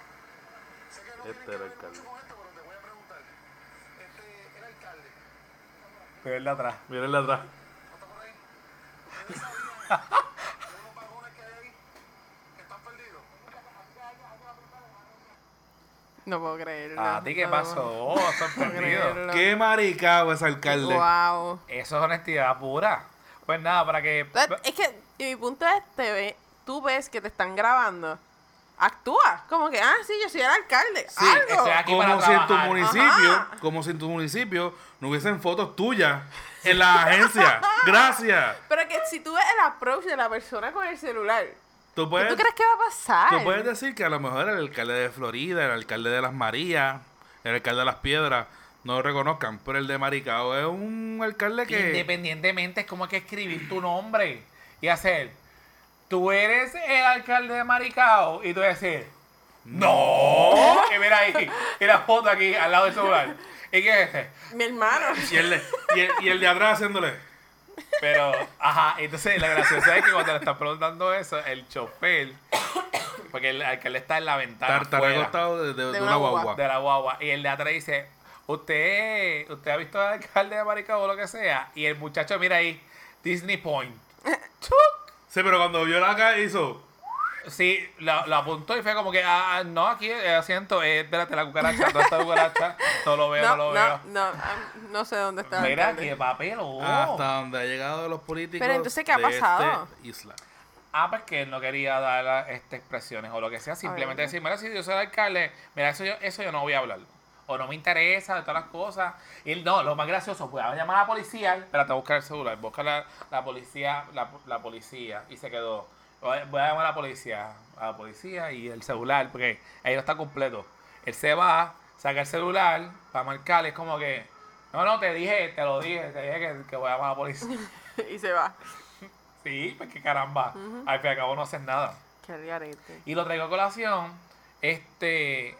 Sé que no Este tienen que era ver alcalde. mucho con esto, pero te voy a preguntar. Este, el alcalde. Pero él de atrás. Atrás. ¿Ustedes sabían de unos vagones que hay ahí que están perdidos? No puedo creerlo. ¿A ti qué No, pasó? Oh, sorprendido. Qué maricao ese alcalde. Wow. Eso es honestidad pura. Pues nada, para que... Es que mi punto es, te ve, tú ves que te están grabando. Actúa. Como que, ah, sí, yo soy el alcalde. Sí, Algo. estoy aquí para Como si en tu municipio, Ajá. como si en tu municipio no hubiesen fotos tuyas en la agencia. Gracias. Pero que si tú ves el approach de la persona con el celular, Tú ¿qué puedes, tú crees que va a pasar? tú puedes decir que a lo mejor el alcalde de Florida, el alcalde de las Marías, el alcalde de las Piedras no lo reconozcan, pero el de Maricao es un alcalde que Independientemente es como hay que escribir tu nombre y hacer, tú eres el alcalde de Maricao y tú vas a decir, no. Y mira ahí, y la foto aquí al lado del celular. ¿Y qué es este? Mi hermano. y el de, y el, y el de atrás haciéndole. Pero, ajá, entonces la graciosa es que cuando le están preguntando eso, el chofer, porque el alcalde está en la ventana afuera acostado de, de- de De una guagua. de la guagua, y el de atrás dice, usted, usted ha visto al alcalde de Maricao o lo que sea, y el muchacho mira ahí, Disney Point. Chuc. Sí, pero cuando vio la cara hizo. Sí, lo, lo apuntó y fue como que, ah, no, aquí eh, asiento, eh, espérate, la cucaracha, ¿dónde está la cucaracha? No lo veo, no, No, lo no, veo. no, ah, no sé dónde está el Mira, qué papelón. Hasta donde ha llegado los políticos. Pero entonces, ¿qué ha de pasado? esta isla. Ah, pues que él no quería dar este, expresiones o lo que sea, simplemente Ay. decir, mira, si yo soy el alcalde, mira, eso yo, eso yo no voy a hablar. O no me interesa de todas las cosas. Y él, no, lo más gracioso, pues a llamar a la policía. Espérate, busca el celular, busca la, la policía, la, la policía. Y se quedó. Voy a llamar a la policía, a la policía y el celular, porque ahí no está completo. Él se va, saca el celular para marcar, es como que, no, no, te dije, te lo dije, te dije que, que voy a llamar a la policía. y se va. sí, pues que caramba, al fin y al cabo no hacen nada. Qué garete. Y lo traigo a colación, este.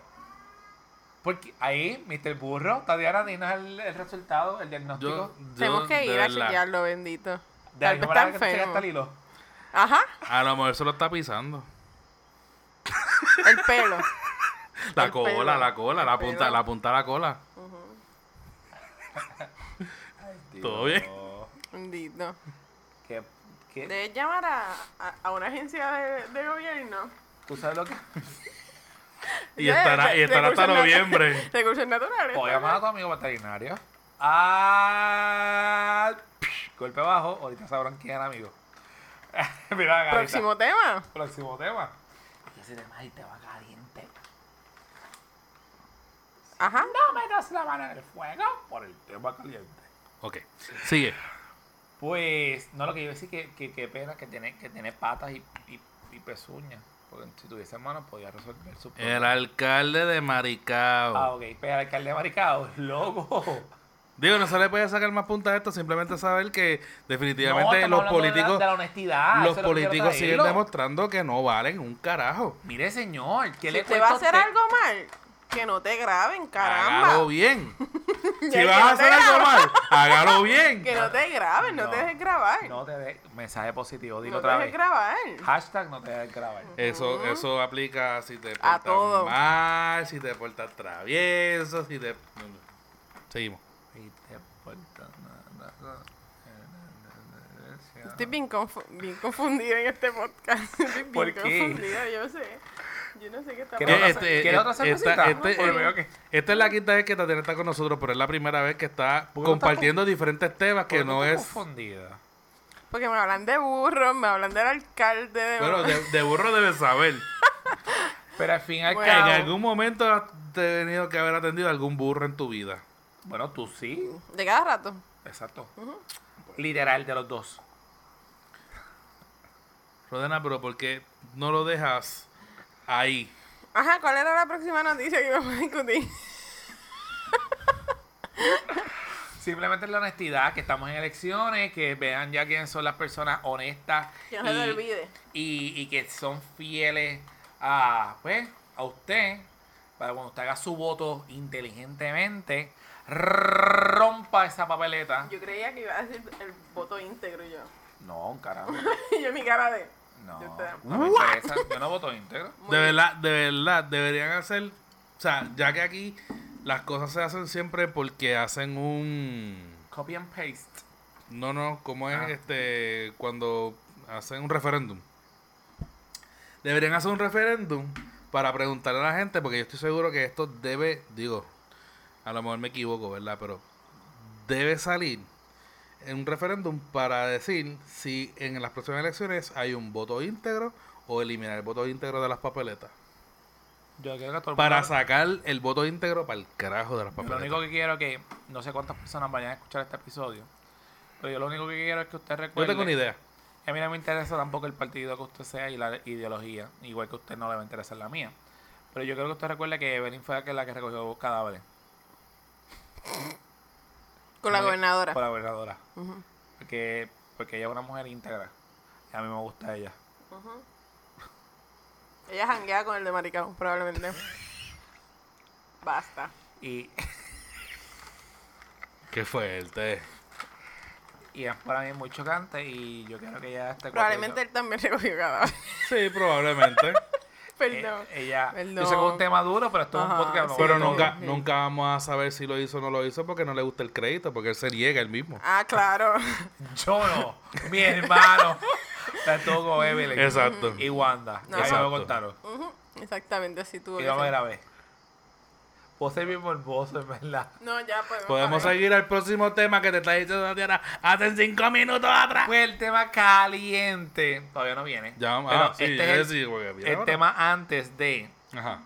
Porque ahí, Mr. Burro, Tatiana, dinos el, el resultado, el diagnóstico. Yo, yo, Tenemos que ir a chequearlo, bendito. de Tal vez está tú checaste el enfermo. hilo. Ajá, A lo mejor se lo está pisando. el pelo. La El cola, pelo. la cola, la punta, pelo. la punta de la cola. ¿Todo bien? Bendito. ¿Qué, qué? Debes llamar a, a, a una agencia de, de gobierno. ¿Tú sabes lo que? Y estará, y estará hasta puede Recursos naturales. Voy a llamar a tu amigo veterinario. Ah, golpe bajo, ahorita sabrán quién amigo. Mira. Próximo tema. Próximo tema. ese tema y te va caliente. Ajá. No metas la mano en el fuego por el tema caliente. Ok, sigue. Pues, no, lo que yo iba a decir que, que, que pena que tiene, que tiene patas y, y, y pezuñas. Porque si tuviese manos podía resolver su El problema. alcalde de Maricao. Ah, ok. Pero al alcalde de Maricao, loco. Digo, no se le puede sacar más punta a esto, simplemente saber que definitivamente los hablando de la- políticos, De la, honestidad. los lo políticos siguen demostrando que no valen un carajo. Mire, señor, ¿qué Si le usted va a hacer usted? algo mal, que no te graben, caramba. Hágalo bien. si vas a no hacer te algo mal, hágalo bien. Que no te graben, no, No. te dejes grabar. No te de... Mensaje positivo, dilo No te otra dejes vez. grabar. Hashtag no te dejes grabar. Eso, eso aplica si te A portas todo. mal, si te portas travieso, si te... Seguimos. Y te portas nada, nada, nada, Estoy bien, confu- bien confundida en este podcast. Estoy bien ¿Por qué? confundida, yo sé. Yo no sé qué está ¿Qué no- pasando. ¿Quiere otra esta, cervecita? este- Pues veo que- esta es la quinta vez que Tatiana está con nosotros, pero es la primera vez que está ¿Por qué no está compartiendo diferentes temas ¿Por que no es... confundida. Porque me hablan de burro, me hablan del alcalde de... Bueno, de, de burro debes saber. Pero al fin y al Bueno. En cabo... algún momento has tenido que haber atendido algún burro en tu vida. Bueno, tú sí. De cada rato. Exacto. Literal de los dos. Rodena, pero ¿por qué no lo dejas ahí? Ajá, ¿cuál era la próxima noticia que íbamos a discutir? Simplemente la honestidad, que estamos en elecciones, que vean ya quiénes son las personas honestas Que no se te olvide. y, y que son fieles a, pues, a usted, para cuando usted haga su voto inteligentemente, rompa esa papeleta. Yo creía que iba a decir el voto íntegro yo. No, carajo. Y yo mi cara de... No, no me interesa. Yo no voto íntegro. De verdad, de verdad, deberían hacer... O sea, ya que aquí las cosas se hacen siempre porque hacen un... Copy and paste. No, no, como es Ah. este cuando hacen un referéndum. Deberían hacer un referéndum para preguntarle a la gente, porque yo estoy seguro que esto debe, digo, a lo mejor me equivoco, ¿verdad? Pero debe salir un referéndum para decir si en las próximas elecciones hay un voto íntegro o eliminar el voto íntegro de las papeletas. Yo creo que todo el Para mundo- sacar el voto íntegro para el carajo de las Lo papeletas. único que quiero es que no sé cuántas personas vayan a escuchar este episodio. Pero yo lo único que quiero es que usted Yo recuerde. tengo una idea. A mí no me interesa tampoco el partido que usted sea y la ideología. Igual que a usted no le va a interesar la mía. Pero yo creo que usted recuerde que Evelyn fue la que, la que recogió cadáveres. Con la gobernadora. Con la gobernadora. Porque, porque ella es una mujer íntegra. Y a mí me gusta ella. Ella janguea con el de Maricao, probablemente. Basta. Y, Qué fuerte. y es para mí muy chocante. Y yo quiero que ella esté Probablemente él también recogió cadáver. Sí, probablemente. Perdón. Eh, ella, Perdón. yo sé que es un tema duro, pero esto es un Ajá, podcast. no. Pero nunca, sí. nunca vamos a saber si lo hizo o no lo hizo porque no le gusta el crédito, porque él se niega él mismo. Ah, claro. Yo no, mi hermano. Está todo con Evelyn. Exacto. Y Wanda. No. Ya me lo contaron. Ujú, Exactamente, así tuvo Y vamos a ser. Ser bien morboso, en verdad. No, ya podemos. Podemos parar. seguir al próximo tema que te está diciendo Tatiana hace cinco minutos atrás. Pues el tema caliente. Todavía no viene. Ya vamos, Pero ah, sí, este es es el, ahora. tema antes de. Ajá.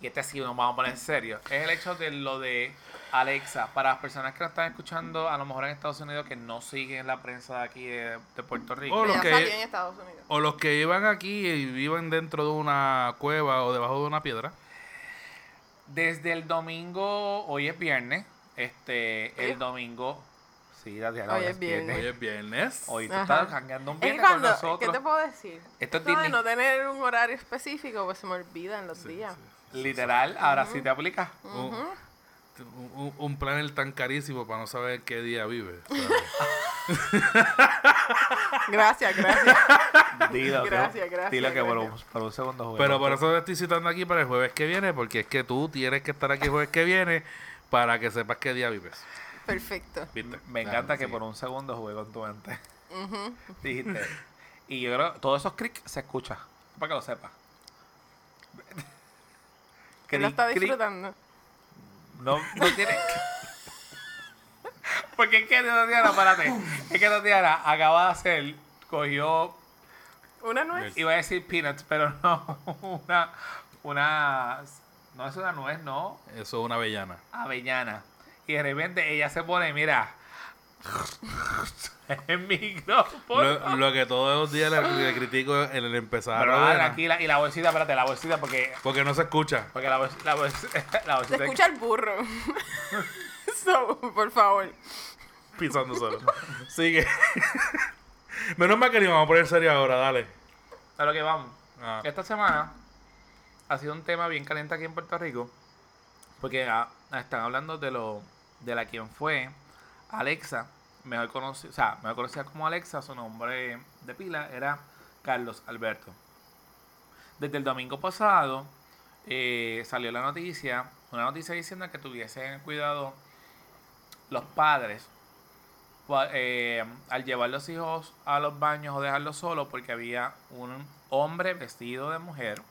Y este sí nos vamos a poner en serio. Es el hecho de lo de Alexa. Para las personas que nos están escuchando, a lo mejor en Estados Unidos, que no siguen la prensa de aquí de, de Puerto Rico. Que los que- en Estados Unidos. O los que iban aquí y viven dentro de una cueva o debajo de una piedra. Desde el domingo, hoy es viernes. Este, el domingo. Sí, Tatiana, Hoy es viernes. Hoy es viernes. Hoy tú estás jangueando un Es viernes con nosotros. ¿qué te puedo decir? Esto es de no tener un horario específico, pues se me olvidan los días. Literal, ahora sí te aplica. Un, un- un planner tan carísimo para no saber qué día vive. Gracias, gracias. Dilo, que- Gracias, gracias, Dilo que por un, gracias. por un segundo juego. Pero por eso te estoy citando aquí para el jueves que viene, porque es que tú tienes que estar aquí el jueves que viene para que sepas qué día vives. Perfecto. ¿Viste? Me encanta que sí. por un segundo jugué con tu mente. Dijiste. Y yo creo que todos esos clics se escucha. Para que lo sepas. Que lo está cric. disfrutando. No, no tiene. Porque es que Tatiana, espérate. Es que Tatiana acaba de hacer, cogió Una nuez. Iba a decir peanuts, pero no. Una. Una. No es una nuez, no. Eso es una avellana. Avellana. Y de repente ella se pone, mira. el micrófono. Lo, lo que todos los días le, le critico en el empezar. Pero a nada, ver, tranquila. Y la bolsita, espérate, la bolsita, porque. Porque no se escucha. Porque la bolsita. La bolsita, la Se escucha el burro. so, por favor. Pisando solo. Sigue. Menos mal que ni vamos a poner serio ahora, dale. A lo que vamos. Ah. Esta semana ha sido un tema bien caliente aquí en Puerto Rico. Porque ah, están hablando de lo de la quien fue Alexa, mejor conocida, o sea, mejor conocida como Alexa, su nombre de pila era Carlos Alberto. Desde el domingo pasado eh, salió la noticia, una noticia diciendo que tuviesen cuidado los padres eh, al llevar los hijos a los baños o dejarlos solos porque había un hombre vestido de mujer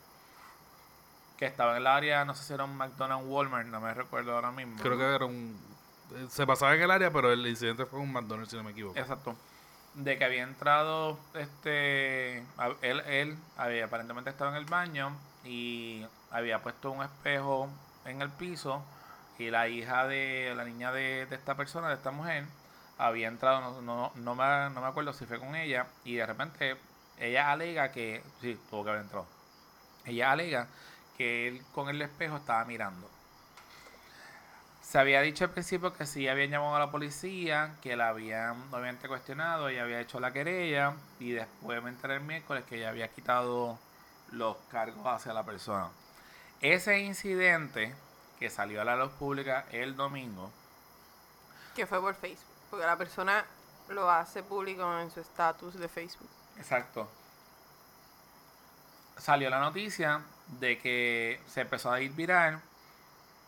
que estaba en el área, no sé si era un McDonald's Walmart, no me recuerdo ahora mismo. Creo que era un. Se pasaba en el área, pero el incidente fue un McDonald's, si no me equivoco. Exacto. De que había entrado, este, él, él había aparentemente estado en el baño y había puesto un espejo en el piso y la hija de, la niña de, de esta persona, de esta mujer, había entrado, no, no, no, me, no me acuerdo si fue con ella y de repente ella alega que, sí, tuvo que haber entrado. Ella alega que él con el espejo estaba mirando. Se había dicho al principio que sí habían llamado a la policía, que la habían obviamente cuestionado, ella había hecho la querella y después me enteré el miércoles que ella había quitado los cargos hacia la persona. Ese incidente que salió a la luz pública el domingo, Que fue por Facebook. Porque la persona lo hace público en su estatus de Facebook. exacto, salió la noticia de que se empezó a ir viral,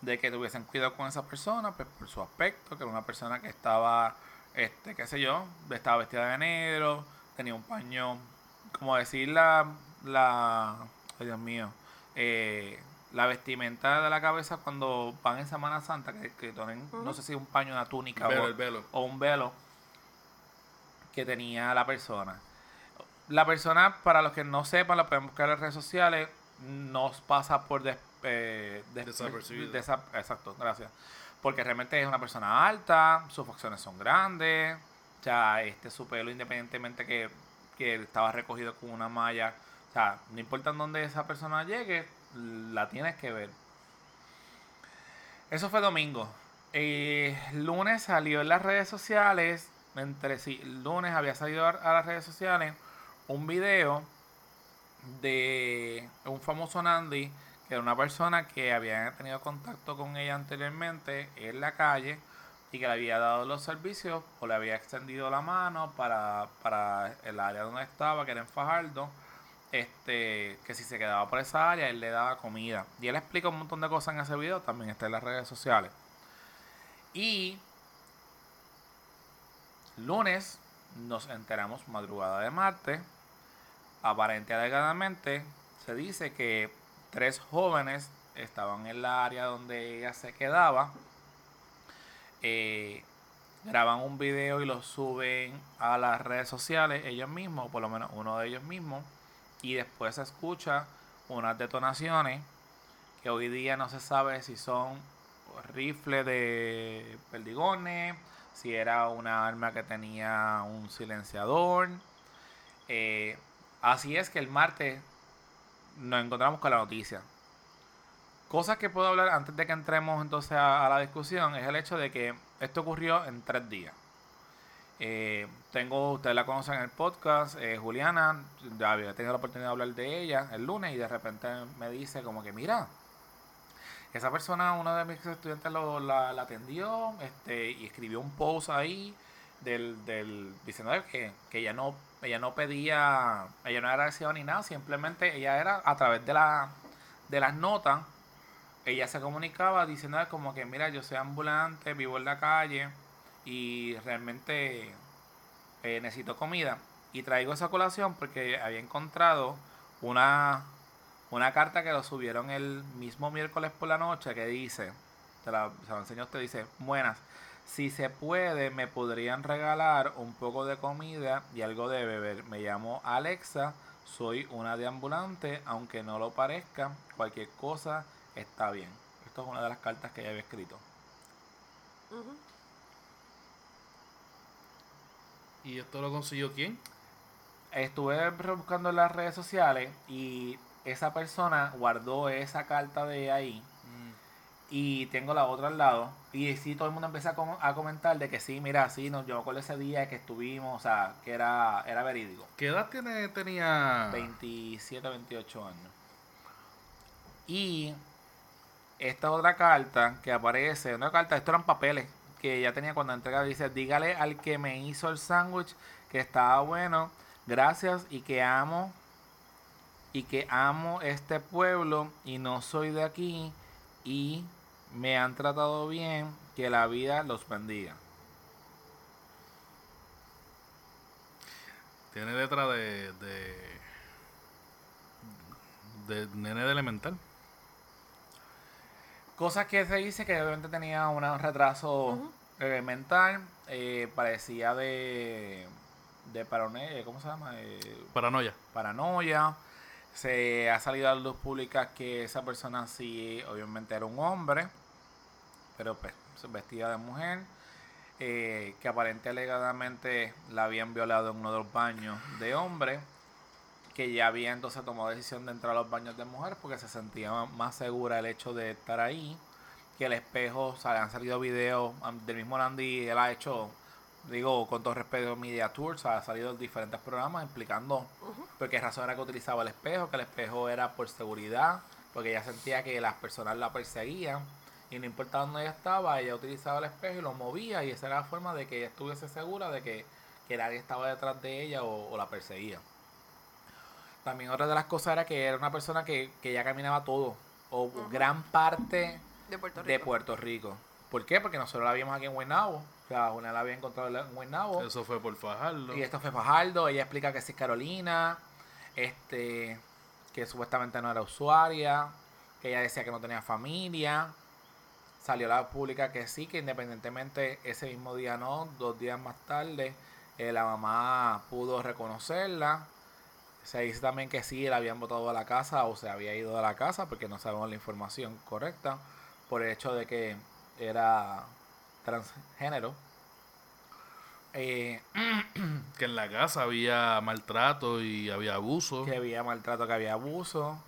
de que tuviesen cuidado con esa persona, pues por su aspecto, que era una persona que estaba, este, qué sé yo, estaba vestida de negro, tenía un paño, como decir la, la, ay Dios mío, eh, la vestimenta de la cabeza cuando van en Semana Santa, que, que tienen, no sé si un paño, una túnica Velo, o, el velo. o un velo que tenía la persona. La persona, para los que no sepan, la pueden buscar en las redes sociales, nos pasa por des- eh, exacto, gracias. Porque realmente es una persona alta, sus facciones son grandes, o sea, este, su pelo independientemente que, que estaba recogido con una malla, o sea, no importa en dónde esa persona llegue, la tienes que ver. Eso fue domingo. Eh, lunes salió en las redes sociales, entre sí, lunes había salido a, a las redes sociales un video de un famoso Nandi, que era una persona que había tenido contacto con ella anteriormente en la calle y que le había dado los servicios o le había extendido la mano para, para el área donde estaba, que era en Fajardo, este, que si se quedaba por esa área, él le daba comida. Y él explica un montón de cosas en ese video, también está en las redes sociales. Y lunes nos enteramos madrugada de martes, aparente alegadamente se dice que tres jóvenes estaban en la área donde ella se quedaba, eh, graban un video y lo suben a las redes sociales ellos mismos, o por lo menos uno de ellos mismos, y después se escucha unas detonaciones que hoy día no se sabe si son rifles de perdigones, si era una arma que tenía un silenciador. Eh, así es que el martes nos encontramos con la noticia. Cosas que puedo hablar antes de que entremos entonces a, la discusión es el hecho de que esto ocurrió en tres días. Eh, tengo, ustedes la conocen en el podcast, eh, Juliana, ya había tenido la oportunidad de hablar de ella el lunes y de repente me dice como que mira, esa persona, uno de mis estudiantes lo, la, la atendió este, y escribió un post ahí del, del diciendo que, que ella no ella no pedía, ella no era agradecida ni nada, simplemente ella era a través de la de las notas, ella se comunicaba diciendo como que mira, yo soy ambulante, vivo en la calle y realmente eh, necesito comida. Y traigo esa colación porque había encontrado una, una carta que lo subieron el mismo miércoles por la noche que dice, te la, se la usted, dice, buenas, si se puede me podrían regalar un poco de comida y algo de beber. Me llamo Alexa, Soy una deambulante, aunque no lo parezca, cualquier cosa está bien. Esto es una de las cartas que ella había escrito. ¿Y esto lo consiguió quién? Estuve buscando en las redes sociales y esa persona guardó esa carta de ahí y tengo la otra al lado. Y sí, todo el mundo empieza a, com- a comentar de que sí, mira, sí, no, yo me acuerdo ese día que estuvimos, o sea, que era, era verídico. ¿Qué edad tiene, tenía? 27, 28 años. Y esta otra carta que aparece, una carta, esto eran papeles que ya tenía cuando entrega, dice, dígale al que me hizo el sándwich que estaba bueno, gracias y que amo y que amo este pueblo y no soy de aquí y me han tratado bien, que la vida los bendiga. Tiene letra de, de. de nene de elemental. Cosas que se dice que obviamente tenía un retraso eh, mental, eh, parecía de, de paranoia, ¿cómo se llama? Eh, Paranoia. paranoia. Se ha salido a la luz pública que esa persona sí, obviamente era un hombre, pero pues vestida de mujer, eh, que aparente alegadamente la habían violado en uno de los baños de hombre, que ya había entonces tomado decisión de entrar a los baños de mujer porque se sentía más segura el hecho de estar ahí, que el espejo, o sea, han salido videos del mismo Landy, él ha hecho, digo, con todo respeto, Media Tours, ha salido en diferentes programas explicando por qué razón era que utilizaba el espejo, que el espejo era por seguridad, porque ella sentía que las personas la perseguían y no importaba dónde ella estaba, ella utilizaba el espejo y lo movía y esa era la forma de que ella estuviese segura de que, que nadie estaba detrás de ella o, o la perseguía. También otra de las cosas era que era una persona que, que ya caminaba todo, o gran parte De Puerto Rico. de Puerto Rico. ¿Por qué? Porque nosotros la vimos aquí en Guaynabo. O sea, una la había encontrado en Guaynabo. Eso fue por Fajardo. Y esto fue Fajardo, ella explica que sí es Carolina, este, que supuestamente no era usuaria, que ella decía que no tenía familia. Salió a la pública que sí, que independientemente ese mismo día no, dos días más tarde, eh, la mamá pudo reconocerla. Se dice también que sí, la habían botado a la casa o se había ido de la casa porque no sabemos la información correcta por el hecho de que era transgénero. Eh, Que en la casa había maltrato y había abuso. que había maltrato, que había abuso.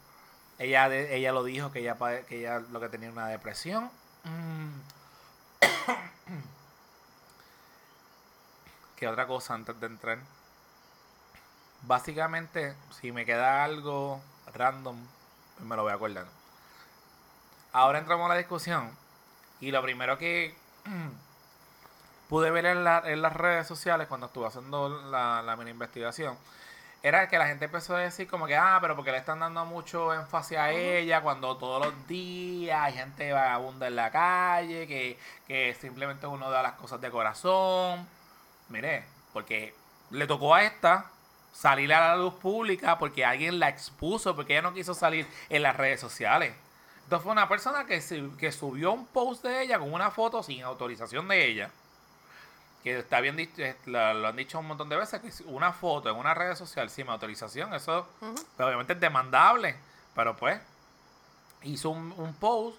Ella, de- ella lo dijo que ella, que ella lo que tenía una depresión. Mm. ¿Qué otra cosa antes de entrar? Básicamente, si me queda algo random, me lo voy a acordar. Ahora entramos a la discusión. Y lo primero que pude ver en, la- en las redes sociales cuando estuve haciendo la, la mini investigación era que la gente empezó a decir como que, ah, pero porque le están dando mucho énfasis a ella cuando todos los días hay gente vagabunda en la calle, que, que simplemente uno da las cosas de corazón. Mire, porque le tocó a esta salir a la luz pública porque alguien la expuso, porque ella no quiso salir en las redes sociales. Entonces fue una persona que, se- que subió un post de ella con una foto sin autorización de ella que está bien dicho, eh, lo, lo han dicho un montón de veces, que una foto en una red social sin autorización, eso pues, obviamente es demandable, pero pues hizo un, un post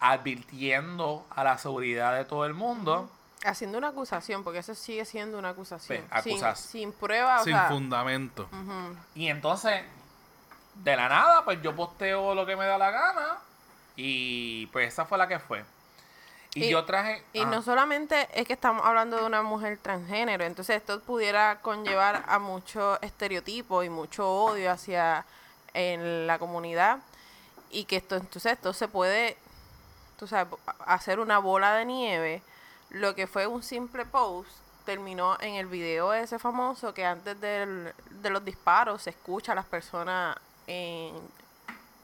advirtiendo a la seguridad de todo el mundo, Haciendo una acusación, porque eso sigue siendo una acusación. Pues, sin, acusas- sin prueba, o sin sea, fundamento. y entonces de la nada, pues yo posteo lo que me da la gana, y pues esa fue la que fue. Y, Y- yo traje... Y no solamente es que estamos hablando de una mujer transgénero, entonces esto pudiera conllevar a mucho estereotipo y mucho odio hacia en la comunidad y que esto entonces esto se puede tú sabes hacer una bola de nieve lo que fue un simple post terminó en el video ese famoso que antes del- de los disparos se escucha a las personas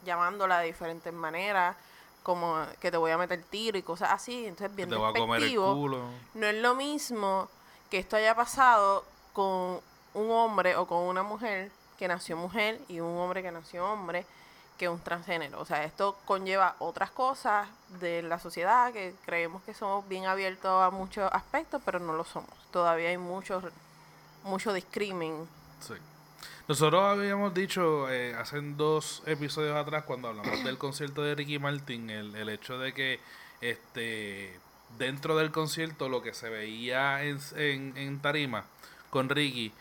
llamándola de diferentes maneras como que te voy a meter tiro y cosas así entonces bien te va a comer el despectivo. culo. No es lo mismo que esto haya pasado con un hombre o con una mujer que nació mujer y un hombre que nació hombre que un transgénero. O sea, esto conlleva otras cosas de la sociedad que creemos que somos bien abiertos a muchos aspectos, pero no lo somos. Todavía hay mucho, mucho discrimen. Sí. Nosotros habíamos dicho eh, hace dos episodios atrás cuando hablamos del concierto de Ricky Martin, el, el hecho de que este dentro del concierto lo que se veía en, en, en tarima con Ricky,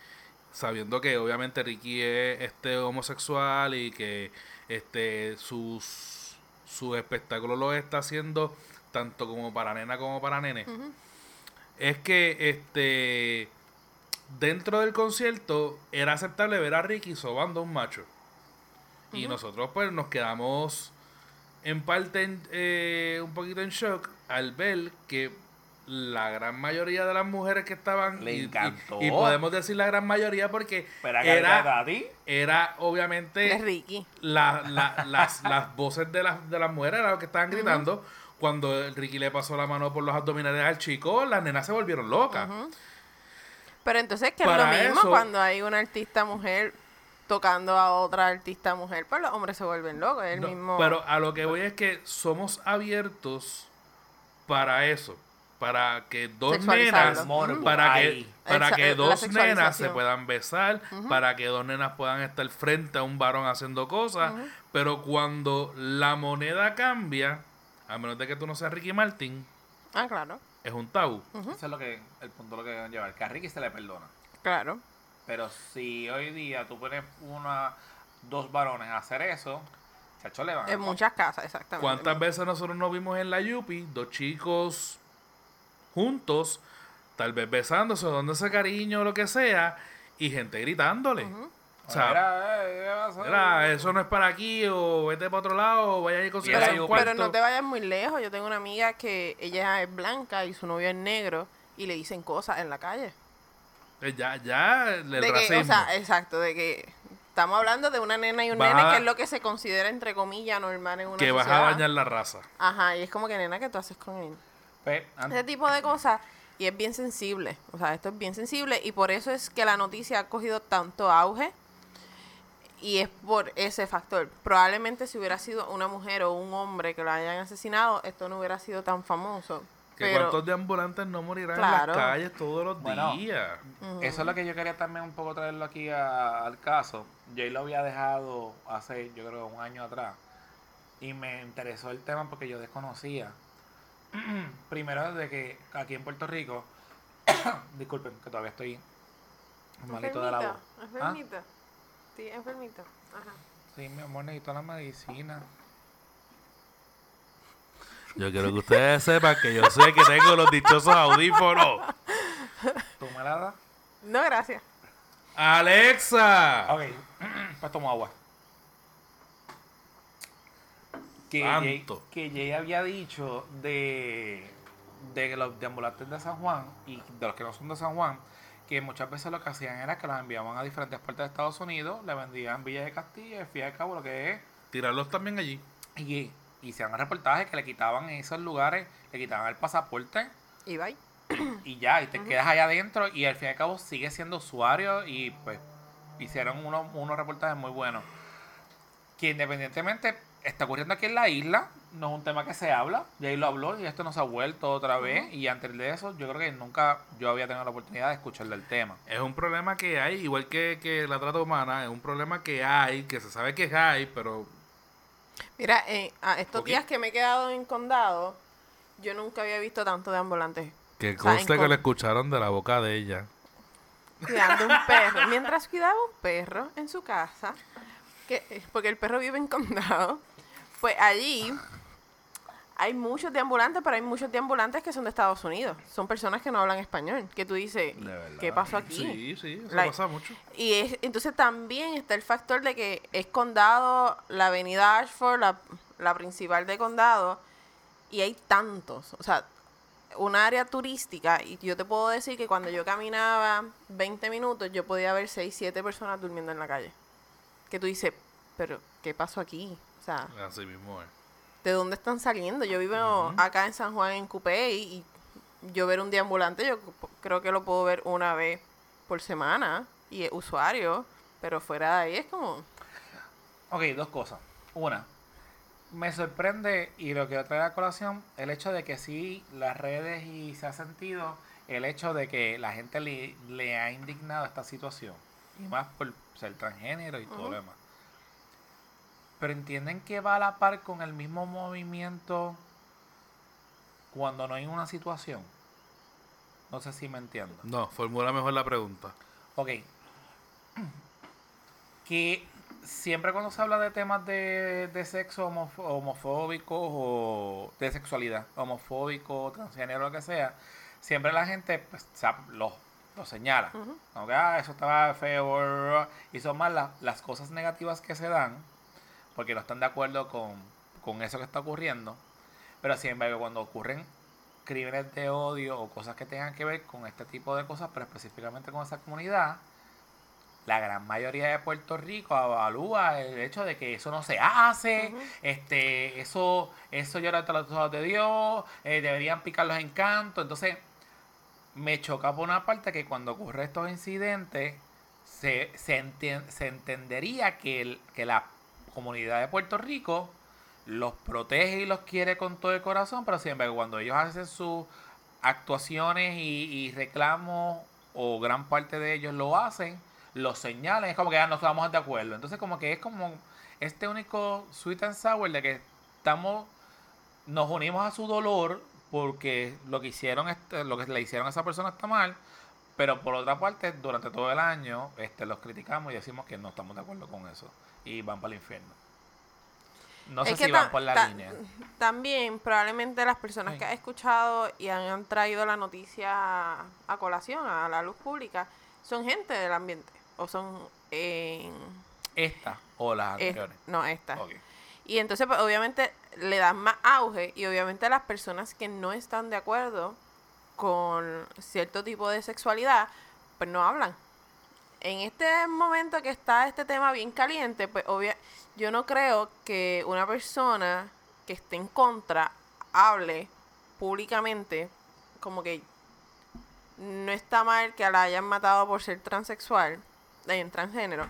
sabiendo que obviamente Ricky es este homosexual y que este sus su espectáculo lo está haciendo tanto como para nena como para nene. Es que este dentro del concierto era aceptable ver a Ricky sobando a un macho. Y nosotros pues nos quedamos en parte en, eh, un poquito en shock al ver que la gran mayoría de las mujeres que estaban Le y- encantó. Y, podemos decir la gran mayoría porque Pero era, era obviamente Ricky. la- la- las, las voces de las, de las mujeres eran las que estaban gritando. Cuando Ricky le pasó la mano por los abdominales al chico, las nenas se volvieron locas. Pero entonces, que es lo mismo eso- cuando hay una artista mujer tocando a otra artista mujer, pues los hombres se vuelven locos. Es el No, mismo. Pero a lo que voy es que somos abiertos para eso. Para que dos nenas, Morbo, para que, para Exa- que la dos nenas se puedan besar, para que dos nenas puedan estar frente a un varón haciendo cosas. Pero cuando la moneda cambia, a menos de que tú no seas Ricky Martin, Ah, claro. es un tabú. Eso es lo que, el punto lo que deben llevar. Que a Ricky se le perdona. Claro. Pero si hoy día tú pones una, dos varones a hacer eso, chacho le van a- En muchas casas, exactamente. ¿Cuántas veces nosotros nos vimos en la Yupi, dos chicos juntos, tal vez besándose, dándose cariño o lo que sea, y gente gritándole? O sea, eso no es para aquí, o vete para otro lado, o vaya a un yo- cuarto. Pero no te vayas muy lejos. Yo tengo una amiga que ella es blanca y su novio es negro y le dicen cosas en la calle. Eh, Ya, ya, el de que, o sea, exacto, de que estamos hablando de una nena y un Vas nene a- que es lo que se considera entre comillas normal en una que vas a dañar la raza. Ajá, y es como que nena, ¿qué tú haces con él? Pues, Ese tipo de cosas y es bien sensible. O sea, esto es bien sensible y por eso es que la noticia ha cogido tanto auge y es por ese factor. Probablemente si hubiera sido una mujer o un hombre que lo hayan asesinado, esto no hubiera sido tan famoso. Que Pero, cuántos deambulantes no morirán Claro. en las calles todos los Bueno, días. Eso es lo que yo quería también un poco traerlo aquí a- al caso. Yo lo había dejado hace, yo creo, un año atrás. Y me interesó el tema porque yo desconocía. Primero, de que aquí en Puerto Rico, disculpen que todavía estoy malito de la voz. ¿Ah? Sí, enfermita. Ajá. Sí, mi amor, necesito la medicina. Yo quiero que ustedes sepan que yo sé que tengo los dichosos audífonos. ¿Tú me la das? No, gracias. Alexa. Ok, pues tomo agua. Que Jay, Santo. que Jay había dicho de, de que los deambulantes de San Juan y de los que no son de San Juan, que muchas veces lo que hacían era que los enviaban a diferentes partes de Estados Unidos, le vendían Villa de Castilla, y fin y al cabo lo que es, Tirarlos también allí. y, y se han reportajes que le quitaban en esos lugares, le quitaban el pasaporte Y bye. y ya, y te quedas allá adentro y al fin y al cabo sigues siendo usuario y pues hicieron unos, unos reportajes muy buenos. Que independientemente está ocurriendo aquí en la isla, no es un tema que se habla, y ahí lo habló y esto no se ha vuelto otra vez y antes de eso yo creo que nunca yo había tenido la oportunidad de escuchar del tema. Es un problema que hay, igual que, que la trata humana, es un problema que hay, que se sabe que hay, pero Mira, eh, a estos días que me he quedado en condado, yo nunca había visto tanto de ambulantes que conste que lo escucharon de la boca de ella. cuidando un perro. Mientras cuidaba un perro en su casa, que, porque el perro vive en condado, pues allí hay muchos deambulantes, pero hay muchos deambulantes que son de Estados Unidos. Son personas que no hablan español. Que tú dices, ¿qué pasó aquí? Sí, sí, eso Like- pasa mucho. Y es, entonces también está el factor de que es condado, la avenida Ashford, la, la principal de condado, y hay tantos. O sea, un área turística, y yo te puedo decir que cuando yo caminaba 20 minutos, yo podía ver 6, 7 personas durmiendo en la calle. Que tú dices, pero ¿qué pasó aquí? O sea, Así mismo es. ¿De dónde están saliendo? Yo vivo acá en San Juan, en Coupé, y, y yo ver un deambulante, yo creo que lo puedo ver una vez por semana, y es usuario, pero fuera de ahí es como... Ok, dos cosas. Una, me sorprende y lo quiero traer a colación el hecho de que sí, las redes y se ha sentido el hecho de que la gente le, le ha indignado esta situación. Y más por ser transgénero y todo lo demás. Pero entienden que va a la par con el mismo movimiento cuando no hay una situación. No sé si me entiendo. No, formula mejor la pregunta. Ok. Que siempre cuando se habla de temas de, de sexo homofo- homofóbicos o de sexualidad homofóbico, transgénero, lo que sea, siempre la gente pues, lo, lo señala. Como que, "Ah, eso estaba feo. bla, bla, bla", Y son más la- las cosas negativas que se dan porque no están de acuerdo con, con eso que está ocurriendo. Pero sin embargo, cuando ocurren crímenes de odio o cosas que tengan que ver con este tipo de cosas, pero específicamente con esa comunidad, la gran mayoría de Puerto Rico evalúa el hecho de que eso no se hace, este, eso, eso llora ante los ojos de Dios, eh, deberían picar los encantos. Entonces, me choca por una parte que cuando ocurren estos incidentes, se, se, se entendería que, el- que la comunidad de Puerto Rico los protege y los quiere con todo el corazón, pero siempre cuando ellos hacen sus actuaciones y, reclamos, o gran parte de ellos lo hacen, lo señalan, es como que ya no estamos de acuerdo. Entonces como que es como este único sweet and sour de que estamos, nos unimos a su dolor porque lo que hicieron, este, lo que le hicieron a esa persona está mal, pero por otra parte, durante todo el año, este, los criticamos y decimos que no estamos de acuerdo con eso y van para el infierno. No sé que si van por la línea. También, probablemente las personas que han escuchado y han, han traído la noticia a colación, a la luz pública, son gente del ambiente. O son. eh, Esta o las es- anteriores. no, esta. Y entonces, pues, obviamente, le dan más auge. Y obviamente, las personas que no están de acuerdo con cierto tipo de sexualidad, pues no hablan. En este momento que está este tema bien caliente, pues obvia, yo no creo que una persona que esté en contra hable públicamente como que no está mal que la hayan matado por ser transexual, en transgénero.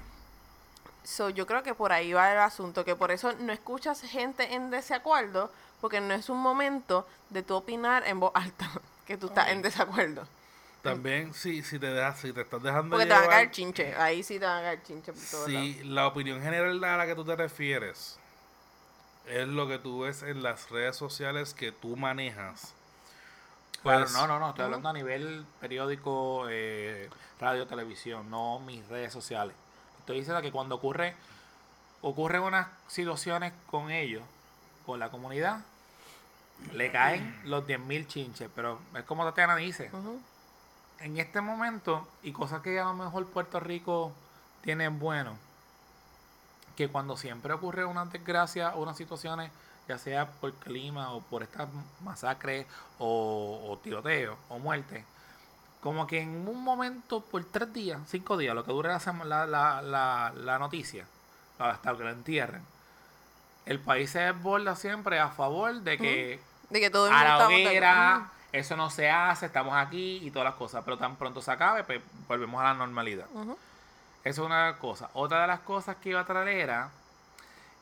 So, yo creo que por ahí va el asunto, que por eso no escuchas gente en desacuerdo, porque no es un momento de tu opinar en voz alta, que tú estás en desacuerdo. También, si, si te dejas, si te estás dejando Porque te van a llevar- caer chinche, ahí sí te van a caer chinche por todos lados. Si la opinión general a la que tú te refieres es lo que tú ves en las redes sociales que tú manejas. Claro, pues, no, no, no, estoy hablando a nivel periódico, eh, radio, televisión, no mis redes sociales. Estoy diciendo que cuando ocurre, ocurren unas situaciones con ellos, con la comunidad, le caen los 10.000 chinches, pero es como Tatiana dice, en este momento, y cosas que a lo mejor Puerto Rico tiene bueno, que cuando siempre ocurre una desgracia o unas situaciones, ya sea por clima o por estas masacres o, o tiroteos o muerte, como que en un momento, por tres días, cinco días, lo que sema- la, la, la, la noticia, hasta que lo entierren, el país se desborda siempre a favor de que De que todo el a mundo la estamos de hoguera, eso no se hace, estamos aquí y todas las cosas, pero tan pronto se acabe, pues volvemos a la normalidad. Ujú. Eso es una cosa. Otra de las cosas que iba a traer era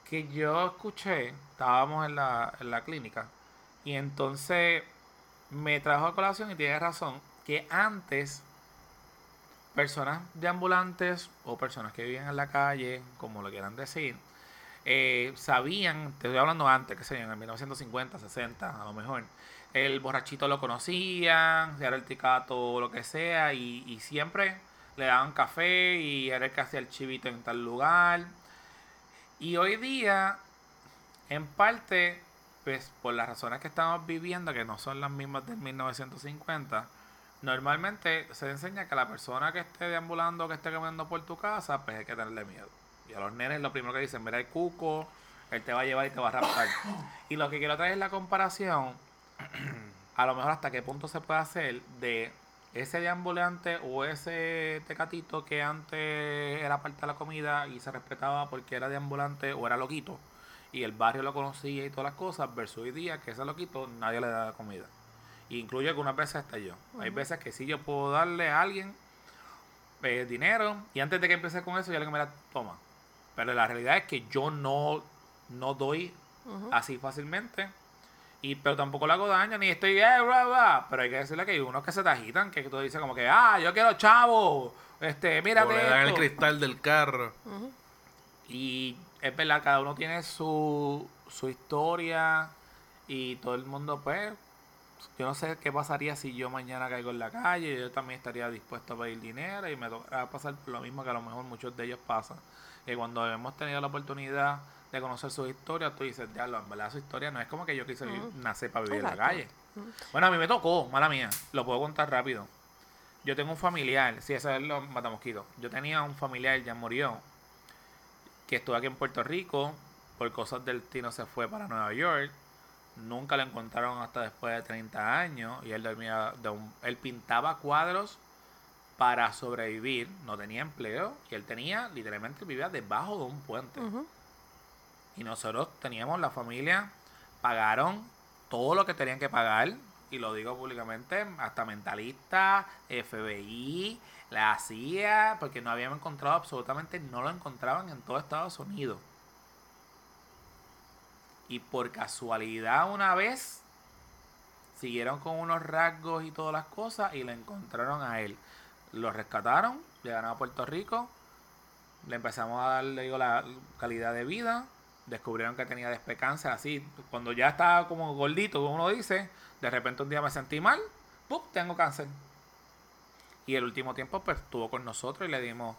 que yo escuché, estábamos en la, en la clínica, y entonces me trajo a colación y tiene razón, que antes personas de ambulantes o personas que vivían en la calle, como lo quieran decir, eh, sabían, te estoy hablando antes, que sé en el 1950, 60, a lo mejor, el borrachito lo conocían, era el ticato lo que sea, y, y siempre le daban café y era el que hacía el chivito en tal lugar. Y hoy día, en parte, pues por las razones que estamos viviendo, que no son las mismas del 1950, normalmente se enseña que la persona que esté deambulando, que esté caminando por tu casa, pues hay que tenerle miedo. Y a los nenes lo primero que dicen, mira el cuco, él te va a llevar y te va a raptar. y lo que quiero traer es la comparación, a lo mejor hasta qué punto se puede hacer de ese deambulante o ese tecatito que antes era parte de la comida y se respetaba porque era deambulante o era loquito y el barrio lo conocía y todas las cosas versus hoy día que ese loquito nadie le da comida. Y incluye algunas veces hasta yo. Hay veces que sí yo puedo darle a alguien eh, dinero y antes de que empiece con eso ya le me la toma. Pero la realidad es que yo no, no doy así fácilmente Y, pero tampoco le hago daño, ni estoy, eh, bla, bla. Pero hay que decirle que hay unos que se te agitan, que tú dices como que, ah, yo quiero chavo. Este, mírate O le dan el cristal del carro. Y es verdad, cada uno tiene su, su historia y todo el mundo, pues, yo no sé qué pasaría si yo mañana caigo en la calle, yo también estaría dispuesto a pedir dinero y me tocará pasar lo mismo que a lo mejor muchos de ellos pasan. Que cuando hemos tenido la oportunidad de conocer sus historias, tú dices, ya, en verdad su historia no es como que yo quise vivir- nacer para vivir en la calle. Bueno, a mí me tocó, mala mía, lo puedo contar rápido. Yo tengo un familiar, sí, ese es los matamosquitos. Yo tenía un familiar, ya murió, que estuvo aquí en Puerto Rico, por cosas del destino se fue para Nueva York. Nunca lo encontraron hasta después de 30 años y él dormía de un- él pintaba cuadros para sobrevivir, no tenía empleo y él tenía literalmente vivía debajo de un puente. Y nosotros teníamos la familia, pagaron todo lo que tenían que pagar, y lo digo públicamente, hasta mentalista, FBI, la CIA, porque no habíamos encontrado absolutamente, no lo encontraban en todo Estados Unidos. Y por casualidad una vez, siguieron con unos rasgos y todas las cosas y lo encontraron a él. Lo rescataron, llegaron a Puerto Rico, le empezamos a dar, le digo, la calidad de vida. Descubrieron que tenía despecancia, así. Cuando ya estaba como gordito, como uno dice, de repente un día me sentí mal, ¡pum! Tengo cáncer. Y el último tiempo, pues estuvo con nosotros y le dimos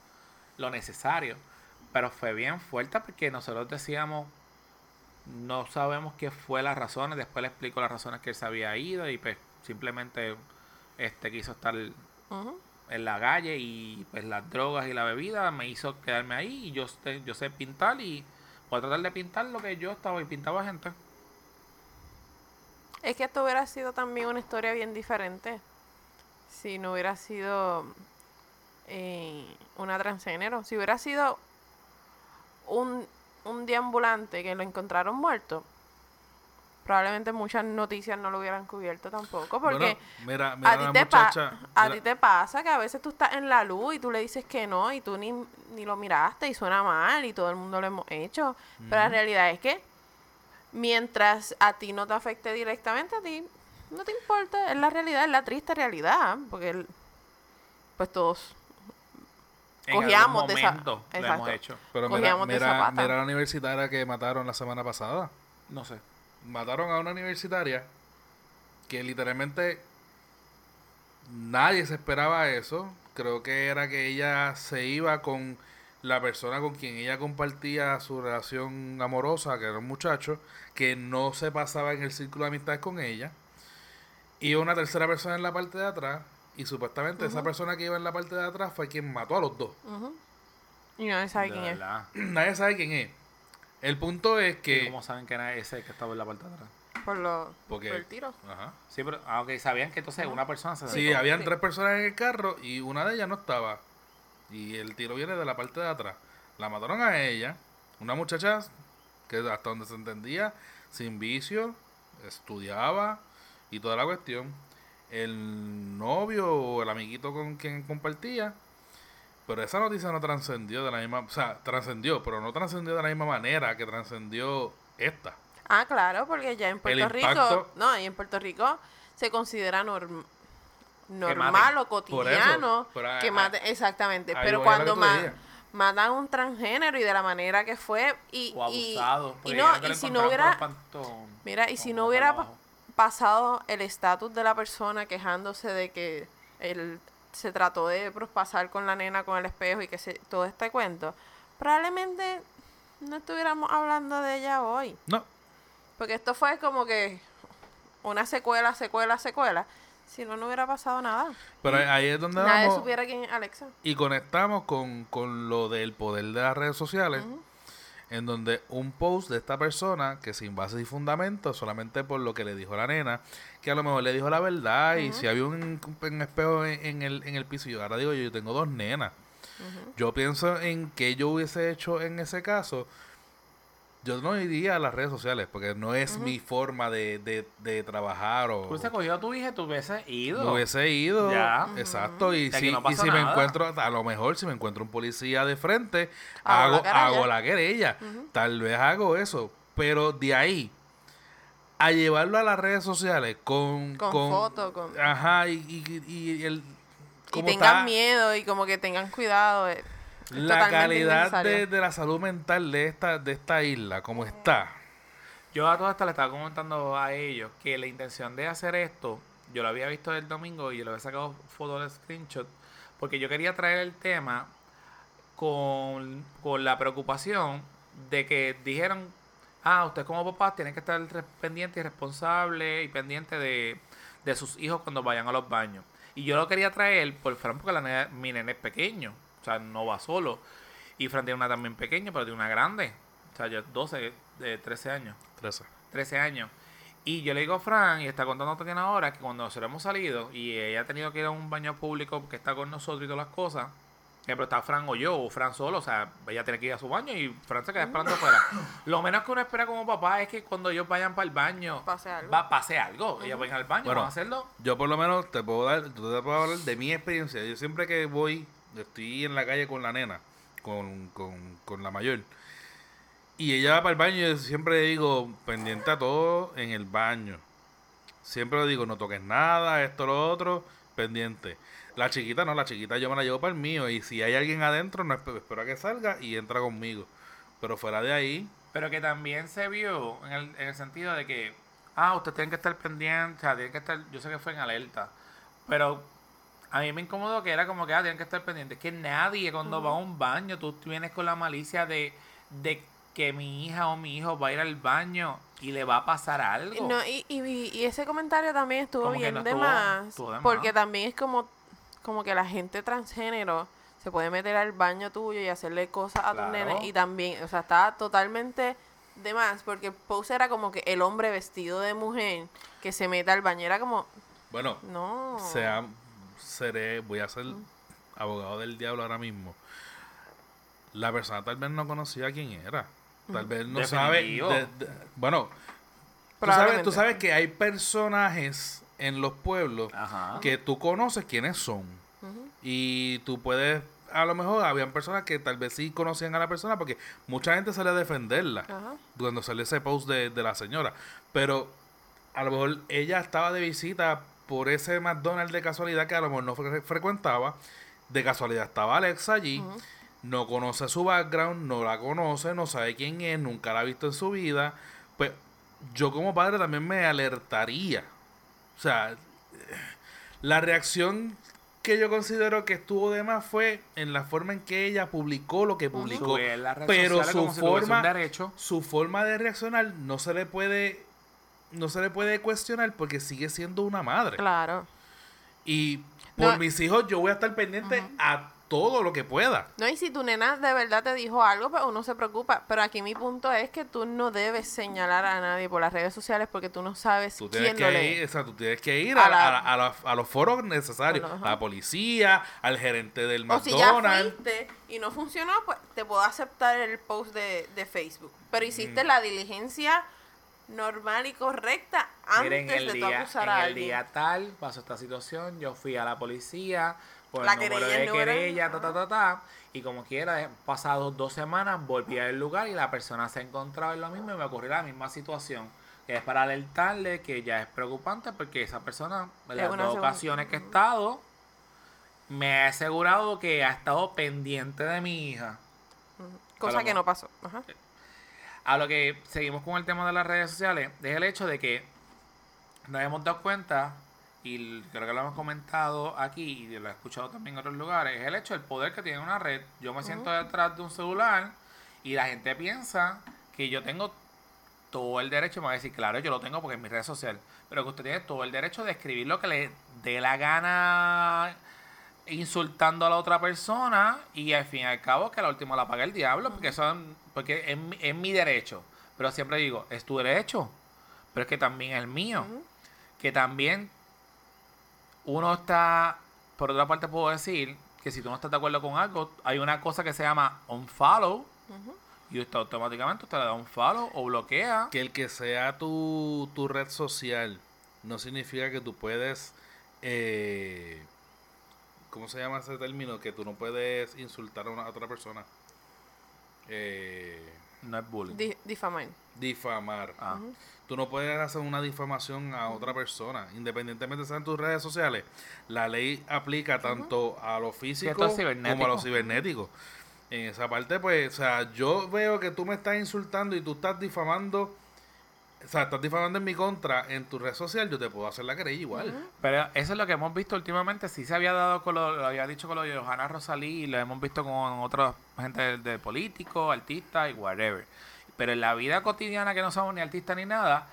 lo necesario. Pero fue bien fuerte porque nosotros decíamos, no sabemos qué fue las razones. Después le explico las razones que él se había ido y pues simplemente este quiso estar. En la calle y pues las drogas y la bebida me hizo quedarme ahí y yo yo sé pintar y voy a tratar de pintar lo que yo estaba y pintaba gente. Es que esto hubiera sido también una historia bien diferente si no hubiera sido eh, una transgénero. Si hubiera sido un, un deambulante que lo encontraron muerto, probablemente muchas noticias no lo hubieran cubierto tampoco. Porque Bueno, mira, mira a, ti te pa- muchacha. a mira- ti te pasa que a veces tú estás en la luz y tú le dices que no y tú ni, ni lo miraste y suena mal y todo el mundo lo hemos hecho. Pero la realidad es que mientras a ti no te afecte directamente, a ti no te importa. Es la realidad, es la triste realidad. Porque el- pues todos En Cogíamos algún de esa- lo hemos hecho. Pero mira, cogíamos de mira, zapata. mira la universitaria que mataron la semana pasada. No sé. Mataron a una universitaria que literalmente nadie se esperaba eso. Creo que era que ella se iba con la persona con quien ella compartía su relación amorosa, que era un muchacho, que no se pasaba en el círculo de amistades con ella. Y una tercera persona en la parte de atrás. Y supuestamente esa persona que iba en la parte de atrás fue quien mató a los dos. Y no sabe quién es. Nadie sabe quién es. El punto es ¿Y que... ¿Cómo saben que era ese que estaba en la parte de atrás? Por, lo, Porque- por el tiro. Ajá. Sí, pero ah, ok, sabían que entonces una persona se Sí, habían Sí. tres personas en el carro y una de ellas no estaba. Y el tiro viene de la parte de atrás. La mataron a ella, una muchacha que hasta donde se entendía, sin vicio, estudiaba y toda la cuestión. El novio o el amiguito con quien compartía. Pero esa noticia no trascendió de la misma, o sea, trascendió, pero no trascendió de la misma manera que trascendió esta. Ah, claro, porque ya en Puerto Rico, no, y en Puerto Rico se considera norm- normal o cotidiano eso, pero a- que a- maten, exactamente, ahí pero cuando matan a un transgénero y de la manera que fue y O y- abusado. y, no, y si no hubiera pantón- mira, y si no hubiera pa- pasado el estatus de la persona quejándose de que él se trató de prospasar con la nena con el espejo y que se, todo este cuento, probablemente no estuviéramos hablando de ella hoy. No, Porque esto fue como que una secuela, secuela, secuela. Si no, no hubiera pasado nada. pero ahí- es donde Nadie vamos. supiera quién es Alexa. Y conectamos con, con lo del poder de las redes sociales, en donde un post de esta persona, que sin base y fundamento, solamente por lo que le dijo la nena, que a lo mejor le dijo la verdad, y si había un, un espejo en, en el, en el piso, yo ahora digo, yo tengo dos nenas. Yo pienso en que yo hubiese hecho en ese caso. Yo no iría a las redes sociales porque no es mi forma de, de, de trabajar o... Tú hubiese cogido a tu hija y tú hubieses ido. Me hubiese ido. Ya. Exacto. Y si, no y si me encuentro, a lo mejor si me encuentro un policía de frente, Hago hago, la querella. hago la querella. Tal vez hago eso. Pero de ahí a llevarlo a las redes sociales con... Con fotos, con- Ajá, y, y, y el... Y tengan está miedo y como que tengan cuidado. eh, es La calidad de, de la salud mental de esta, de esta isla, como está. Yo a todas estas le estaba comentando a ellos que la intención de hacer esto, yo lo había visto el domingo y yo le había sacado fotos de screenshot, porque yo quería traer el tema con, con la preocupación de que dijeron, ah, usted como papá tiene que estar pendiente y responsable y pendiente de, de sus hijos cuando vayan a los baños. Y yo lo quería traer por Fran porque la nena- mi nene es pequeño, o sea, no va solo. Y Fran tiene una también pequeña, pero tiene una grande, o sea, ya 12, de 13 años. 13. 13 años. Y yo le digo a Fran, y está contando también ahora, que cuando nosotros hemos salido y ella ha tenido que ir a un baño público que está con nosotros y todas las cosas, ejemplo, está Fran o yo, o Fran solo, o sea, ella tiene que ir a su baño y Fran se queda esperando afuera. Lo menos que uno espera como papá es que cuando ellos vayan para el baño, Pase algo. va pase algo. Ellos vayan al baño, Bueno. van a hacerlo. Yo por lo menos te puedo dar, te puedo hablar de mi experiencia. Yo siempre que voy, estoy en la calle con la nena, con, con, con la mayor. Y ella va para el baño y yo siempre digo, pendiente a todo en el baño. Siempre le digo, no toques nada, esto, lo otro, pendiente. La chiquita no, la chiquita yo me la llevo para el mío. Y si hay alguien adentro, no esp- espero a que salga y entra conmigo. Pero fuera de ahí, Pero que también se vio en el, en el sentido de que, ah, ustedes tienen que estar pendientes, tienen que estar, yo sé que fue en alerta, pero a mí me incomodó que era como que, ah, tienen que estar pendientes. Que nadie cuando va a un baño, tú vienes con la malicia de, de que mi hija o mi hijo va a ir al baño y le va a pasar algo. No, y, y, y ese comentario también estuvo Como bien no de estuvo- más. estuvo de más. Porque también es como, como que la gente transgénero se puede meter al baño tuyo y hacerle cosas a Claro. tus nenes. Y también, o sea, está totalmente de más. Porque el post era como que el hombre vestido de mujer que se mete al baño. Era como, bueno, no. sea, seré, voy a ser abogado del diablo ahora mismo. La persona tal vez no conocía quién era. Tal vez no sabe. Definitivo. de- de- bueno, tú sabes, tú sabes que hay personajes en los pueblos Ajá. que tú conoces quiénes son. Y tú puedes. A lo mejor habían personas que tal vez sí conocían a la persona porque mucha gente sale a defenderla Ajá. cuando salió ese post de, de la señora. Pero a lo mejor ella estaba de visita por ese McDonald's de casualidad que a lo mejor no fre- frecuentaba. De casualidad estaba Alexa allí. No conoce su background, no la conoce, no sabe quién es, nunca la ha visto en su vida. Pues yo como padre también me alertaría. O sea, la reacción que yo considero que estuvo de más fue en la forma en que ella publicó lo que publicó. Pero su forma, derecho. su forma de reaccionar no se le puede no se le puede cuestionar porque sigue siendo una madre. Claro. Y por No. mis hijos yo voy a estar pendiente a todo lo que pueda. No, y si tu nena de verdad te dijo algo, pues uno se preocupa. Pero aquí mi punto es que tú no debes señalar a nadie por las redes sociales porque tú no sabes Tú quién tienes, lo que lee. ir, o sea, tú tienes que ir A a, la- a la- a la- a los foros necesarios. A la policía, al gerente del O si ya McDonald's. fuiste y no funcionó, pues te puedo aceptar el post de, de Facebook. Pero Mm. hiciste la diligencia normal y correcta antes Miren, el de tú día, acusar en a el alguien. día tal pasó esta situación, yo fui a la policía con La el número querella, de querella, ta, ta, ta, ta, y como quiera, pasados dos semanas, volví al lugar y la persona se encontraba en lo mismo y me ocurrió la misma situación. Es para alertarle que ya es preocupante porque esa persona, en las dos ocasiones que he estado, me ha asegurado que ha estado pendiente de mi hija. Cosa que no pasó. Ajá. A lo que seguimos con el tema de las redes sociales, es el hecho de que nos hemos dado cuenta, y creo que lo hemos comentado aquí y lo he escuchado también en otros lugares, es el hecho del poder que tiene una red. Yo me siento detrás de un celular y la gente piensa que yo tengo todo el derecho, me va a decir, claro, yo lo tengo porque es mi red social, pero que usted tiene todo el derecho de escribir lo que le dé la gana insultando a la otra persona y al fin y al cabo que la última la paga el diablo porque son porque es, mi- es mi derecho. Pero siempre digo es tu derecho pero es que también es el mío que también uno está por otra parte puedo decir que si tú no estás de acuerdo con algo hay una cosa que se llama unfollow y usted automáticamente usted le da un follow o bloquea Que el que sea tu, tu red social no significa que tú puedes. Eh, ¿Cómo se llama ese término? Que tú no puedes insultar a una a otra persona. Eh, No es bullying. Di- difamar. Difamar. Ah. Tú no puedes hacer una difamación a otra persona, independientemente sean tus redes sociales. La ley aplica tanto a lo físico como a lo cibernético. En esa parte, pues, o sea, yo veo que tú me estás insultando y tú estás difamando, o sea, estás difamando en mi contra en tu red social, yo te puedo hacer la querella igual. Pero eso es lo que hemos visto últimamente. Sí se había dado con lo, lo había dicho con lo de Johanna Rosalí y lo hemos visto con otra gente de, de políticos, artistas y whatever. Pero en la vida cotidiana que no somos ni artistas ni nada,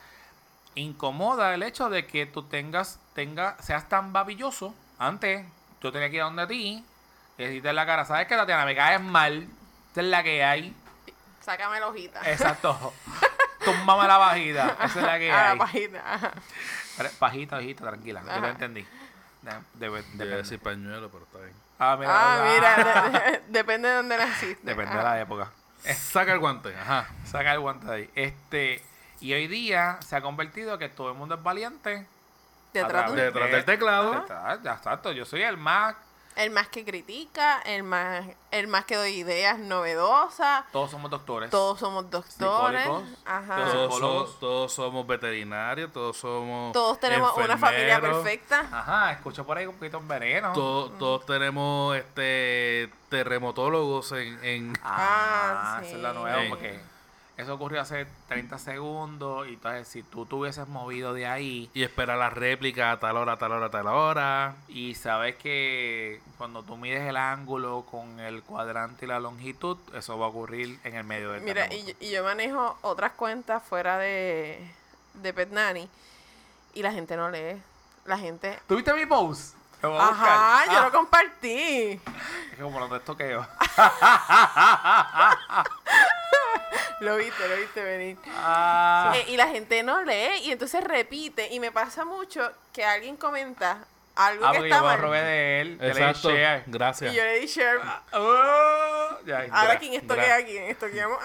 incomoda el hecho de que tú tengas, tenga, seas tan babilloso. Antes, yo tenía que ir a donde ti y decirte en la cara, ¿sabes qué, Tatiana? Me caes mal. Esta es la que hay. Sácame la hojita. Exacto. Túmbame la bajita. Esa es la que a la hay. pajita. Pajita, hojita, tranquila. Yo lo entendí. De- de- Debe depende. decir pañuelo, pero está bien. Ah, mira. Ah, mira, de- de- depende de dónde naciste. Depende de la época. Saca el guante, ajá. Saca el guante de ahí. Este, y hoy día se ha convertido que todo el mundo es valiente. Detrás de un- Detrás del teclado. Detrás, ya exacto. Yo soy el más. El más que critica, el más, el más que doy ideas novedosas. Todos somos doctores. Todos somos doctores. Ajá. todos Todos, psicólogos. so- todos somos veterinarios, todos somos. Todos tenemos una familia perfecta. Ajá, escucho por ahí un poquito en veneno. to- Todos tenemos este terremotólogos en, en Ah, Ah, esa es la sí. nueva, Sí. porque eso ocurrió hace 30 segundos. Y entonces, si tú te hubieses movido de ahí y espera la réplica a tal hora, tal hora, tal hora. y sabes que cuando tú mides el ángulo con el cuadrante y la longitud, eso va a ocurrir en el medio del Mira, y, yo- y yo manejo otras cuentas fuera de, de Pet Nanny y la gente no lee. La gente. ¿Tuviste mi post? Te voy a buscar. Ajá, yo Ah, lo compartí. Es que como no te estoqueo. Lo viste, lo viste venir. Ah, Eh, y la gente no lee y entonces repite. Y me pasa mucho que alguien comenta algo ah, que está yo me lo mal. robé de él. que le di Exacto. share. Gracias. Y yo le di share. Oh, ya, Ahora gra- quién estoquea aquí, quién estoqueamos.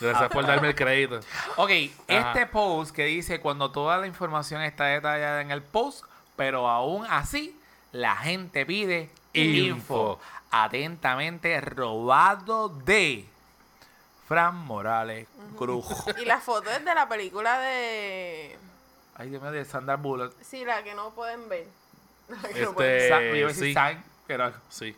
Gracias por darme el crédito. Ok, Ajá. este post que dice cuando toda la información está detallada en el post, pero aún así la gente pide info. Info. Atentamente robado de Fran Morales Cruz. Y la foto es de la película de. Ay, Dios mío, de Sandra Bullock. Sí, la que no pueden ver. La que no Este, pueden ver. Sa- yo iba a decir sí. Sang, pero Sí.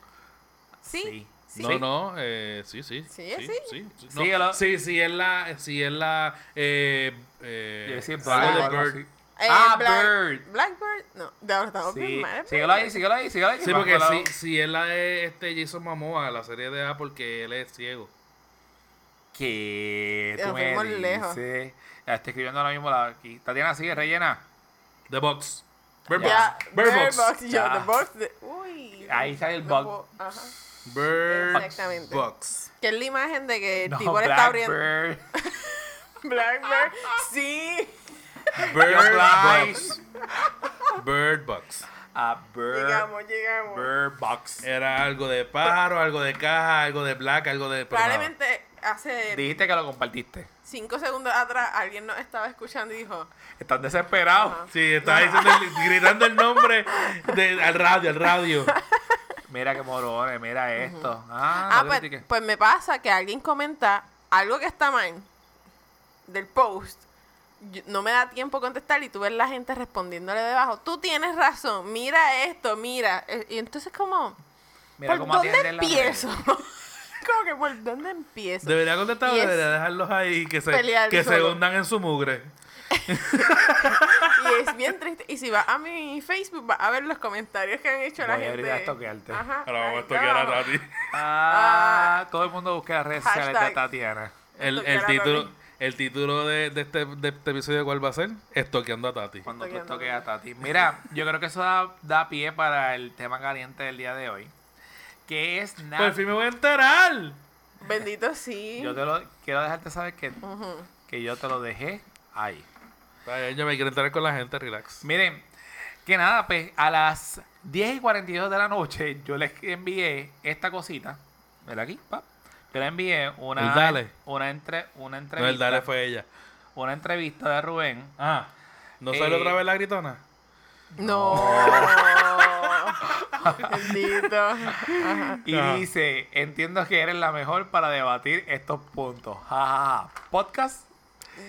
Sí. Sí. No, no, eh, sí, sí. Sí, es sí. sí. Sí, sí, Sí, yo lo- no, sí, sí, es la. Sí, es la. Eh, eh, Yo decía algo Black de o algo Bird. Eh, ah, Black- Bird. Blackbird. No, de ahora estamos bien Sí, mal. síguelo ahí, síguelo ahí, síguelo ahí. Sí, que porque sí, acuerdo. sí, es la de este Jason Momoa, la serie de A, porque él es ciego. Que tú me fuimos lejos. dices. Ya estoy escribiendo ahora mismo la aquí. Tatiana, sigue, rellena. The Box. Bird Ya, Box. Bird Bird Box. Box, yo, Ya. The Box. de- uy. Ahí sale el no Ajá. Bird Exactamente. Box. Que es la imagen de que el No, tipo le está abriendo. Blackbird. Blackbird. Sí. Bird. Box. Bird Box. A bird, Llegamos, llegamos. bird box. Era algo de pájaro, algo de caja, algo de black, algo de. Probablemente hace Dijiste que lo compartiste. cinco segundos atrás alguien nos estaba escuchando y dijo, Estás desesperado. Ajá. Sí, estaba diciendo gritando el nombre de- al radio, al radio. Mira qué morones, mira esto. Ah, ah, no pues, pues me pasa que alguien comenta algo que está mal del post. No me da tiempo contestar y tú ves la gente respondiéndole debajo, tú tienes razón, mira esto, mira. Eh, Y entonces como, Mira ¿por cómo dónde empiezo? como que por dónde empiezo. Debería contestar o debería dejarlos ahí que se, que se hundan en su mugre. Y es bien triste. Y si vas a mi Facebook, vas a ver los comentarios que han hecho la Voy a gente. a. Ajá. Ahora vamos a ahí estoquear a. Tati. Ah, todo el mundo busca las redes sociales de. Tatiana. El, el título. El título de, de este, de este episodio, ¿cuál va a ser? Estoqueando a Tati. Cuando tú Estoqueando. toques a Tati. Mira, yo creo que eso da, da pie para el tema caliente del día de hoy. Que es nada. Por fin me voy a enterar. Bendito sí. Yo te lo quiero dejarte saber que, Ujú. que yo te lo dejé ahí. Yo me quiero enterar con la gente, relax. Miren, que nada, pues a las 10 y 42 de la noche yo les envié esta cosita. Mira aquí, pa. Yo le envié una, El dale. una, entre, una No, entrevista. el dale fue ella. Una entrevista de Rubén. Ah. ¿No Eh, sale otra vez la gritona? No. Bendito. Y dice, entiendo que eres la mejor para debatir estos puntos. Ja, ja, ja. Podcast.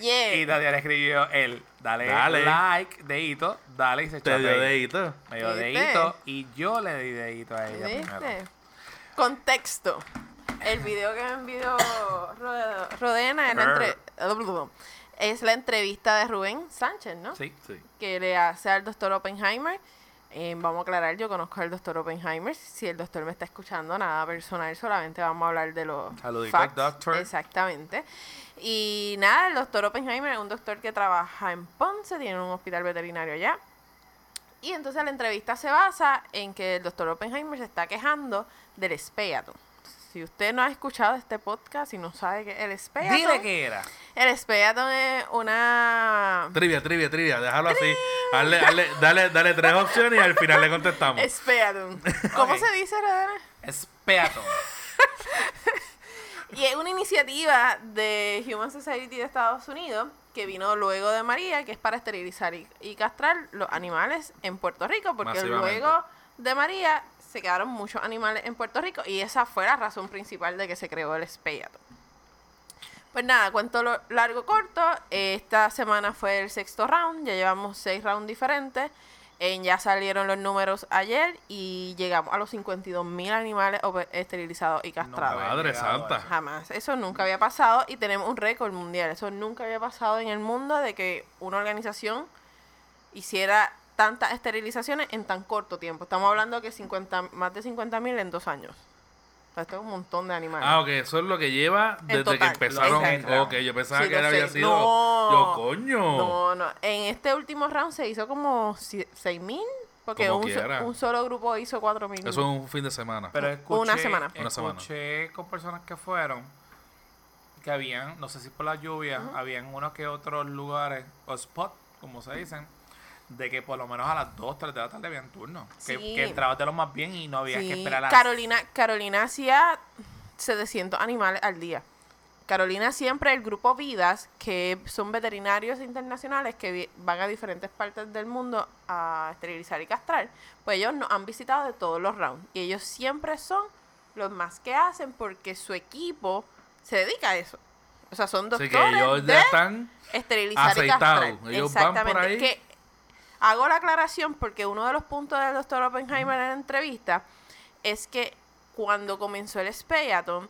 Yeah. Y Daniel escribió el, dale, Dale. like, dedito, dale y se echó Te dio dedito. Me dio dedito y yo le di dedito a ella primero. ¿Viste? Contexto. El video que me envió Ro- Rodena es la, entre- es la entrevista de Rubén Sánchez, ¿no? Sí. Sí. Que le hace al doctor Oppenheimer. Eh, vamos a aclarar, yo conozco al doctor Oppenheimer. Si el doctor me está escuchando, nada personal, solamente vamos a hablar de los facts. doctor. Exactamente. Y nada, el doctor Oppenheimer es un doctor que trabaja en Ponce, tiene un hospital veterinario allá. Y entonces la entrevista se basa en que el doctor Oppenheimer se está quejando del espeato. Si usted no ha escuchado este podcast y no sabe qué es el espeato, Dile que era. el espeato es una Trivia, trivia, trivia. Déjalo así. Dale, dale, dale, dale tres opciones y al final le contestamos. espeatum. ¿Cómo se dice, Rodena? Es peato. Y es una iniciativa de Human Society de Estados Unidos que vino luego de María, que es para esterilizar y, y castrar los animales en Puerto Rico, porque luego de María se quedaron muchos animales en Puerto Rico y esa fue la razón principal de que se creó el espeato. Pues nada, cuento lo largo corto. Esta semana fue el sexto round, ya llevamos seis rounds diferentes. Eh, ya salieron los números ayer y llegamos a los 52 mil animales esterilizados y castrados. había Madre santa. Jamás. Eso nunca había pasado y tenemos un récord mundial. Eso nunca había pasado en el mundo de que una organización hiciera tantas esterilizaciones en tan corto tiempo. Estamos hablando que 50, más de 50 mil en dos años. O sea, Esto es un montón de animales. Ah, ok, eso es lo que lleva desde que total, empezaron. exacto. Ok, yo pensaba Sí, que era- había sido. No. Yo, coño. No, no. En este último round se hizo como 6 mil. Porque Como un, un solo grupo hizo 4 mil. Eso es un fin de semana. Pero escuché, Una semana. Una semana. Escuché con personas que fueron que habían, no sé si por la lluvia, habían unos que otros lugares, o spot, como se dicen, de que por lo menos a las 2, 3 de la tarde habían turno. Que, Sí. que entrabas de los más bien y no había Sí, que esperar a las Carolina, Carolina hacía 700 animales al día. Carolina siempre, el grupo Vidas, que son veterinarios internacionales que van a diferentes partes del mundo a esterilizar y castrar, pues ellos nos han visitado de todos los rounds. Y ellos siempre son los más que hacen porque su equipo se dedica a eso. O sea, son Así doctores que ellos de ya están. esterilizar y aceitados. castrar. Ellos van por Exactamente. ahí. Que hago la aclaración porque uno de los puntos del doctor Oppenheimer en la entrevista es que cuando comenzó el Speyaton,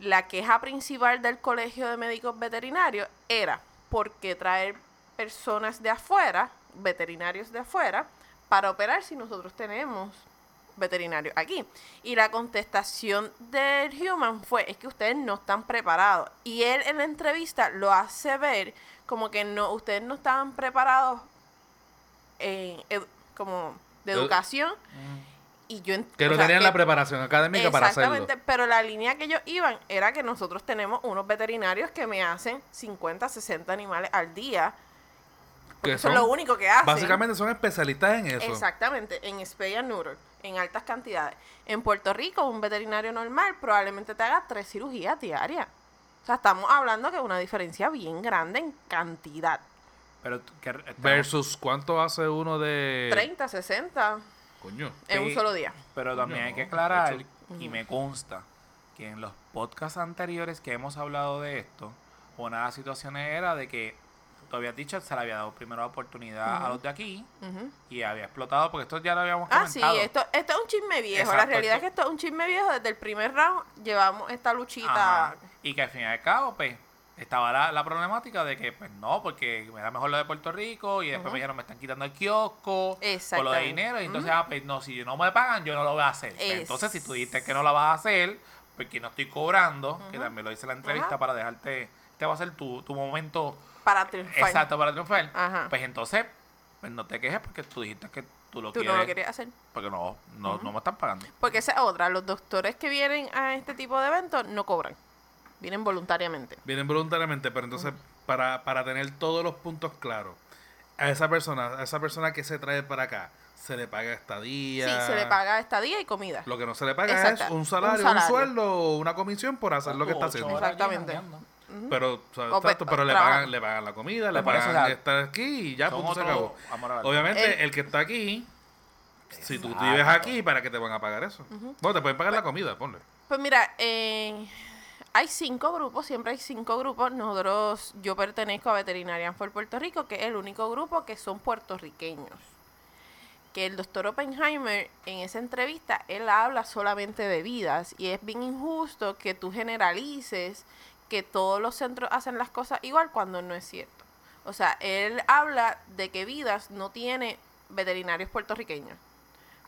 la queja principal del Colegio de Médicos Veterinarios era por qué traer personas de afuera, veterinarios de afuera, para operar si nosotros tenemos veterinarios aquí. Y la contestación del Human fue, es que ustedes no están preparados. Y él en la entrevista lo hace ver como que no, ustedes no estaban preparados en como de Edu- educación. Y yo Que no sea, tenían que- la preparación académica para hacerlo. Exactamente, pero la línea que ellos iban era que nosotros tenemos unos veterinarios que me hacen 50, 60 animales al día. Que Eso es lo único que hacen. Básicamente son especialistas en eso. Exactamente, en spay and neuter, en altas cantidades. En Puerto Rico, un veterinario normal probablemente te haga tres cirugías diarias. O sea, estamos hablando que es una diferencia bien grande en cantidad. Pero que Versus cuánto hace uno de. 30, 60 Coño. en un solo día. Pero también hay que aclarar, hecho- y me consta, que en los podcasts anteriores que hemos hablado de esto, una de las situaciones era de que tú habías dicho se le había dado primero la oportunidad a los de aquí y había explotado, porque esto ya lo habíamos Ah, sí, comentado. esto, esto es un chisme viejo. la Exacto, realidad esto- es que esto es un chisme viejo. Desde el primer round llevamos esta luchita. Ajá. Y que al fin y al cabo, pues, estaba la, la problemática de que, pues no, porque era mejor lo de Puerto Rico y después me dijeron, me están quitando el kiosco por lo de dinero. Y entonces, ah, pues no, si no me pagan, yo no lo voy a hacer. Pues, Es- Entonces, si tú dices que no la vas a hacer, porque no estoy cobrando, que también lo hice en la entrevista para dejarte, este va a ser tu, tu momento Para triunfar. exacto para triunfar. Pues entonces, pues no te quejes porque tú dijiste que tú lo Tú quieres. no lo querías hacer. Porque no, no, no me están pagando. Porque esa es otra. Los doctores que vienen a este tipo de eventos no cobran. Vienen voluntariamente. Vienen voluntariamente, pero entonces, para, para tener todos los puntos claros, a esa persona, a esa persona que se trae para acá, se le paga estadía. Sí, se le paga estadía y comida. Lo que no se le paga Exacto, es un un salario, un, sueldo o una comisión por hacer lo que está haciendo. Exactamente. Pero, o sea, O pe- exacto, pero le pagan, le pagan la comida, le pagan estar aquí y ya punto se acabó. Obviamente, El- el, que está aquí, Si tú vives aquí, ¿para qué te van a pagar eso? Bueno, te pueden pagar la comida, ponle. Pues mira, eh, hay cinco grupos, siempre hay cinco grupos. Nosotros, yo pertenezco a Veterinarian for Puerto Rico, que es el único grupo que son puertorriqueños. Que el doctor Oppenheimer, en esa entrevista, él habla solamente de vidas. Y es bien injusto que tú generalices que todos los centros hacen las cosas igual cuando no es cierto. O sea, él habla de que vidas no tiene veterinarios puertorriqueños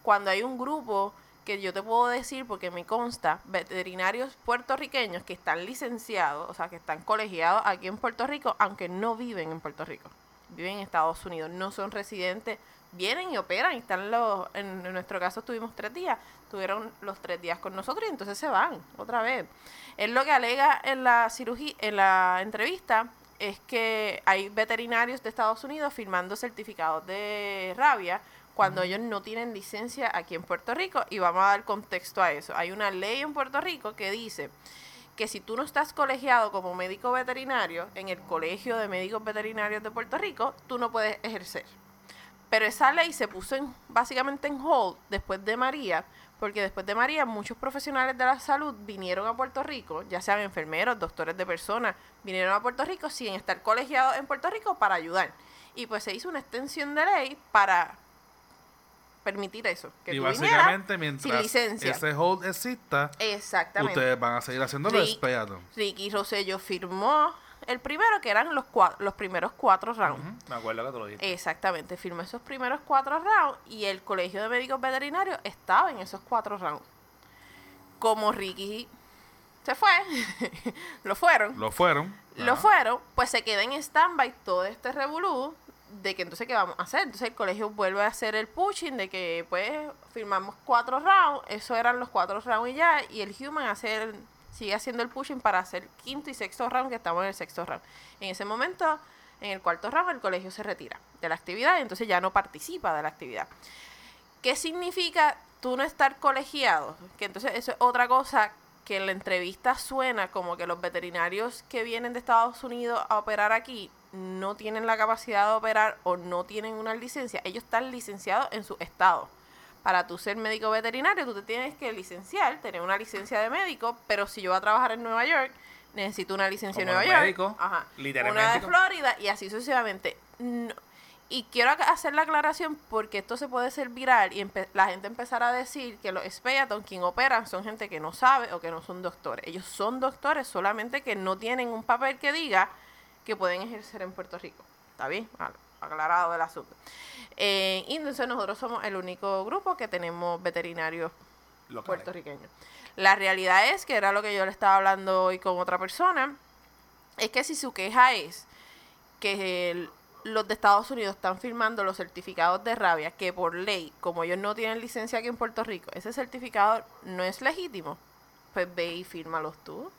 cuando hay un grupo que yo te puedo decir, porque me consta, veterinarios puertorriqueños que están licenciados, o sea, que están colegiados aquí en Puerto Rico, aunque no viven en Puerto Rico, viven en Estados Unidos, no son residentes, vienen y operan, y están los, en, nuestro caso tuvimos tres días, tuvieron los tres días con nosotros y entonces se van otra vez. Es lo que alega en la cirugía, en la entrevista, es que hay veterinarios de Estados Unidos firmando certificados de rabia cuando ellos no tienen licencia aquí en Puerto Rico y vamos a dar contexto a eso. Hay una ley en Puerto Rico que dice que si tú no estás colegiado como médico veterinario en el Colegio de Médicos Veterinarios de Puerto Rico, tú no puedes ejercer. Pero esa ley se puso en, básicamente en hold después de María, porque después de María muchos profesionales de la salud vinieron a Puerto Rico, ya sean enfermeros, doctores de personas, vinieron a Puerto Rico sin estar colegiados en Puerto Rico para ayudar. Y pues se hizo una extensión de ley para permitir eso. Que y tú básicamente, mientras ese hold exista, Exactamente. ustedes van a seguir haciendo los Rick-. Ricky Rosello firmó el primero, que eran los, cua- los primeros cuatro rounds. Me acuerdo que tú lo dijiste. Exactamente, firmó esos primeros cuatro rounds y el Colegio de Médicos Veterinarios estaba en esos cuatro rounds. Como Ricky se fue, lo fueron, Lo fueron. lo fueron, pues se queda en stand-by todo este revolú de que entonces qué vamos a hacer. Entonces el colegio vuelve a hacer el pushing de que pues firmamos cuatro rounds, eso eran los cuatro rounds y ya, y el human sigue haciendo el pushing para hacer quinto y sexto round, que estamos en el sexto round. En ese momento, en el cuarto round, el colegio se retira de la actividad y entonces ya no participa de la actividad. ¿Qué significa tú no estar colegiado? Que entonces eso es otra cosa que en la entrevista suena como que los veterinarios que vienen de Estados Unidos a operar aquí no tienen la capacidad de operar o no tienen una licencia. Ellos están licenciados en su estado. Para tú ser médico veterinario, tú te tienes que licenciar, tener una licencia de médico, pero si yo voy a trabajar en Nueva York, necesito una licencia en Como Nueva los York. Ajá. literalmente Una de Florida y así sucesivamente. No- y quiero hacer la aclaración porque esto se puede ser viral y la gente empezará a decir que los Speaton, quien operan, son gente que no sabe o que no son doctores. Ellos son doctores, solamente que no tienen un papel que diga que pueden ejercer en Puerto Rico. ¿Está bien? Ac- Aclarado el asunto. Eh, y entonces nosotros somos el único grupo que tenemos veterinarios Locales. puertorriqueños. La realidad es que era lo que yo le estaba hablando hoy con otra persona, es que si su queja es que el- los de Estados Unidos están firmando los certificados de rabia, que por ley, como ellos no tienen licencia aquí en Puerto Rico, ese certificado no es legítimo, pues ve y fírmalos tú.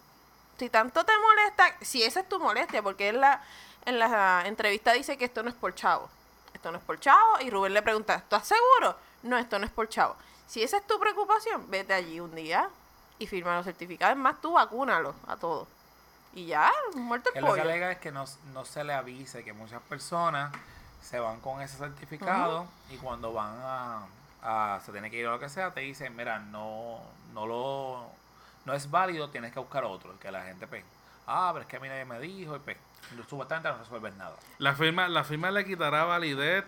Si tanto te molesta, si esa es tu molestia, porque en la, en la entrevista dice que esto no es por chavo. Esto no es por chavo. Y Rubén le pregunta, ¿estás seguro? No, esto no es por chavo. Si esa es tu preocupación, vete allí un día y firma los certificados. Es más, tú vacúnalos a todos. Y ya, muerto Él el lo que pollo. alega es que no, no se le avise que muchas personas se van con ese certificado y cuando van a, a- se tiene que ir a lo que sea, te dicen, mira, no, no lo no es válido, tienes que buscar otro. Y que la gente pues, ah, pero es que a mí nadie me dijo, y pues, supuestamente no resuelves nada. La firma, la firma le quitará validez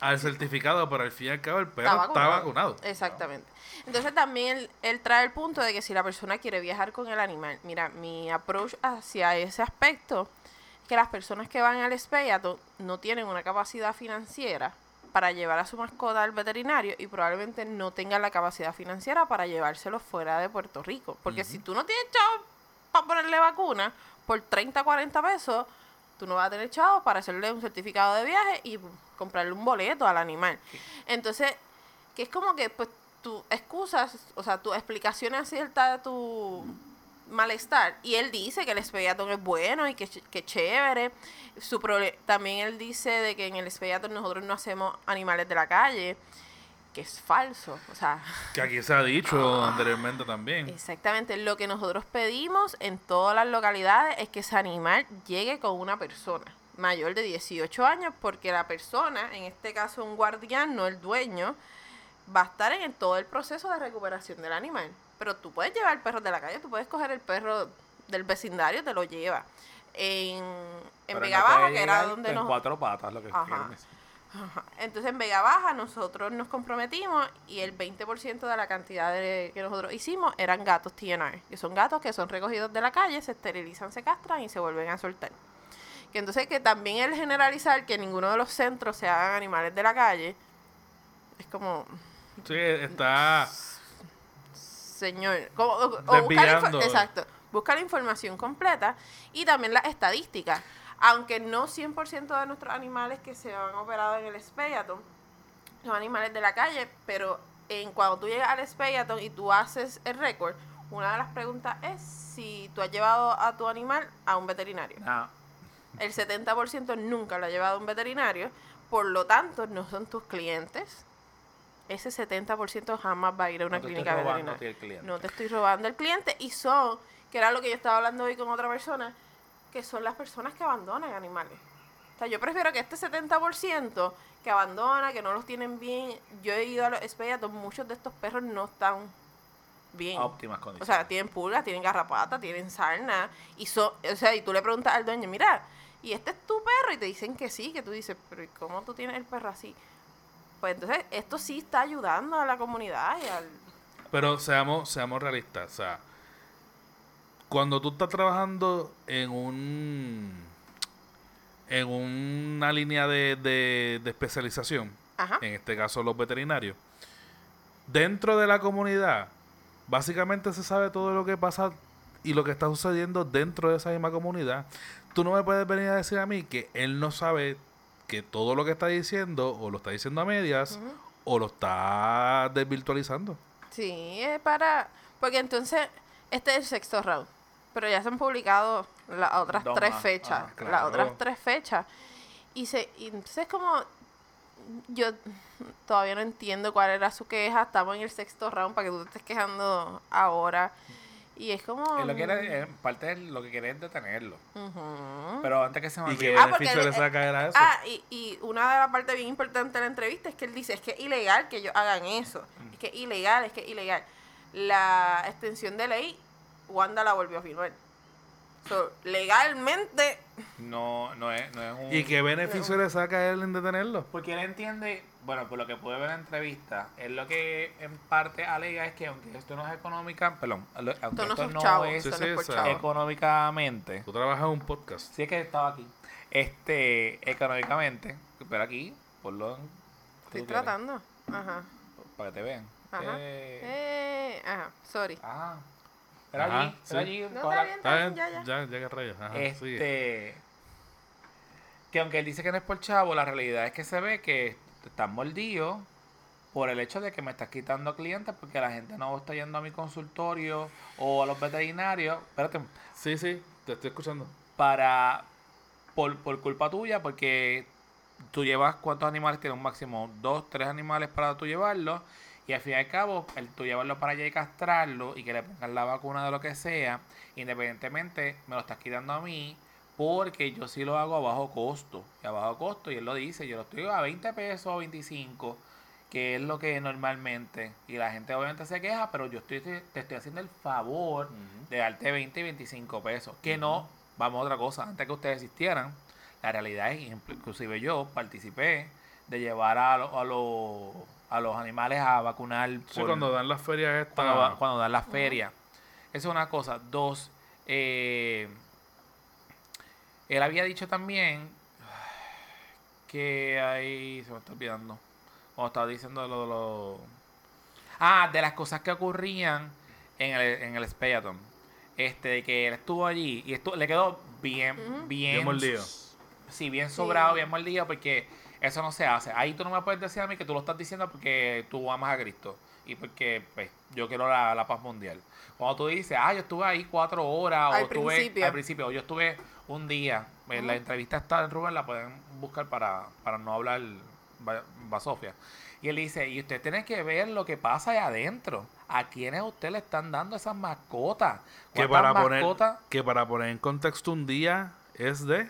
al certificado, pero al fin y al cabo el perro Está está vacunado. Exactamente. Entonces también él, él trae el punto de que si la persona quiere viajar con el animal, mira, mi approach hacia ese aspecto es que las personas que van al Speyato no tienen una capacidad financiera para llevar a su mascota al veterinario y probablemente no tengan la capacidad financiera para llevárselo fuera de Puerto Rico. Porque si tú no tienes chavo para ponerle vacuna por 30, 40 pesos, tú no vas a tener chavos para hacerle un certificado de viaje y comprarle un boleto al animal. Entonces, que es como que pues tu excusas, o sea, tu explicación acerca de tu malestar. Y él dice que el Speyaton es bueno y que, que chévere. Su también él dice de que en el Speyaton nosotros no hacemos animales de la calle, que es falso. O sea, Que aquí se ha dicho anteriormente también. Exactamente, lo que nosotros pedimos en todas las localidades es que ese animal llegue con una persona mayor de 18 años, porque la persona, en este caso un guardián, no el dueño, va a estar en todo el proceso de recuperación del animal. Pero tú puedes llevar perros de la calle, tú puedes coger el perro del vecindario, te lo lleva. En, en Vega no Baja, que era donde en nos... cuatro patas, lo que Ajá. Ajá. Entonces en Vega Baja nosotros nos comprometimos y el 20% de la cantidad de, que nosotros hicimos eran gatos TNR, que son gatos que son recogidos de la calle, se esterilizan, se castran y se vuelven a soltar. Que entonces que también el generalizar que ninguno de los centros se hagan animales de la calle es como, Sí, está. Señor, como, o- buscar exacto, busca la información completa y también las estadísticas. Aunque no 100% de nuestros animales que se han operado en el Speyaton son animales de la calle, pero en cuando tú llegas al Speyaton y tú haces el récord, una de las preguntas es si tú has llevado a tu animal a un veterinario. No, El 70% nunca lo ha llevado a un veterinario, por lo tanto no son tus clientes. Ese 70% jamás va a ir a una No clínica robando veterinaria. No te estoy robando el cliente y son, que era lo que yo estaba hablando hoy con otra persona, que son las personas que abandonan animales. O sea, yo prefiero que este 70% que abandona, que no los tienen bien, yo he ido a los Speyaton, muchos de estos perros no están bien. óptimas O condiciones. sea, tienen pulgas, tienen garrapata, tienen sarna. Y, so, o sea, y tú le preguntas al dueño, mira, ¿y este es tu perro? Y te dicen que sí, que tú dices, pero ¿y cómo tú tienes el perro así? Pues entonces, esto sí está ayudando a la comunidad y al... Pero seamos, seamos realistas. O sea, cuando tú estás trabajando en un. En una línea de, de, de especialización, Ajá. en este caso los veterinarios, dentro de la comunidad, básicamente se sabe todo lo que pasa y lo que está sucediendo dentro de esa misma comunidad. Tú no me puedes venir a decir a mí que él no sabe que todo lo que está diciendo o lo está diciendo a medias o lo está desvirtualizando. Sí, es para... Porque entonces, este es el sexto round. Pero ya se han publicado las otras tres fechas. Ah, claro. Las otras tres fechas. Y, se, y entonces es como... Yo todavía no entiendo cuál era su queja. Estamos en el sexto round para que tú te estés quejando ahora. Y es como... Es lo que era- en parte es lo que quiere es detenerlo. Pero antes que se me ¿Y qué olvide, Ah, beneficio le saca él a eso? Ah, y, y una de las partes bien importantes de la entrevista es que él dice, es que es ilegal que ellos hagan eso. Es que es ilegal, es que es ilegal. La extensión de ley, Wanda la volvió a firmar. So, legalmente, no, no es, no es un... ¿Y qué beneficio le saca a él en detenerlo? Porque él entiende, bueno, por lo que pude ver en la entrevista, él lo que en parte alega es que aunque esto no es económica, perdón, aunque esto no esto son no chavos, es Sí, sí, es económicamente, Tú trabajas en un podcast. sí es que estaba aquí, este, económicamente, pero aquí, por lo Estoy quieres, tratando. Ajá. para que te vean. Ajá. Eh, Eh, ajá, sorry. ah, era Ajá, allí, era sí. allí, No, la- está bien, ya, ya. Ya, ya que rayos. Ajá, sigue. este que aunque él dice que no es por chavo, la realidad es que se ve que están mordidos por el hecho de que me estás quitando clientes porque la gente no está yendo a mi consultorio o a los veterinarios. Espérate, Sí, sí, te estoy escuchando. para por, por culpa tuya porque tú llevas cuántos animales tienes un máximo dos tres animales para tú llevarlos y al fin y al cabo el tú llevarlo para allá y castrarlo y que le pongan la vacuna de lo que sea independientemente me lo estás quitando a mí porque yo sí lo hago a bajo costo y a bajo costo y él lo dice yo lo estoy a 20 pesos o 25 que es lo que normalmente y la gente obviamente se queja pero yo estoy te, te estoy haciendo el favor de darte 20 y 25 pesos que no vamos a otra cosa antes que ustedes existieran la realidad es inclusive yo participé de llevar a, lo- a, los a los animales a vacunar Sí, por- cuando dan las ferias estas. cuando, dan las ferias. Esa es una cosa. Dos, eh, él había dicho también que ahí se me está olvidando. Cuando estaba diciendo lo de los. Ah, de las cosas que ocurrían en el, en el Speyaton. Este, de que él estuvo allí y esto le quedó bien, bien, Bien mordido. Sí, bien sobrado, Sí. bien mordido, porque eso no se hace. Ahí tú no me puedes decir a mí que tú lo estás diciendo porque tú amas a Cristo y porque pues, yo quiero la, la paz mundial. Cuando tú dices, ah, yo estuve ahí cuatro horas, Al o estuve principio. al principio, o yo estuve un día, en la entrevista está en Rubén, la pueden buscar para, para no hablar va- basofia. Y él dice, y usted tiene que ver lo que pasa allá adentro. ¿A quiénes usted le están dando esas mascotas? Que ¿Cuántas para, poner, mascotas? que para poner en contexto un día es de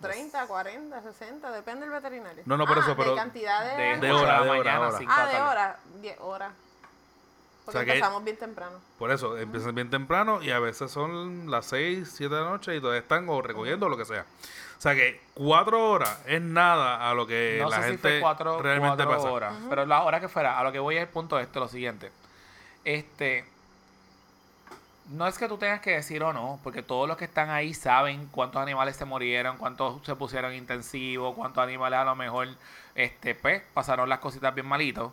30, 40, 60, depende del veterinario. No, no, por Ah, eso, pero De cantidad de... De, De hora, de hora, hora. ah, de horas, 10 horas. Porque sea que- empezamos bien temprano. Por eso, empiezan bien temprano y a veces son las 6, 7 de la noche y todavía están o recogiendo o lo que sea. O sea que cuatro horas es nada a lo que no la sé si gente fue cuatro, realmente cuatro pasa. horas. Pero la hora que fuera, a lo que voy es el punto de esto, lo siguiente. Este. No es que tú tengas que decir o no, porque todos los que están ahí saben cuántos animales se murieron, cuántos se pusieron intensivos, cuántos animales a lo mejor este, pues, pasaron las cositas bien malitos,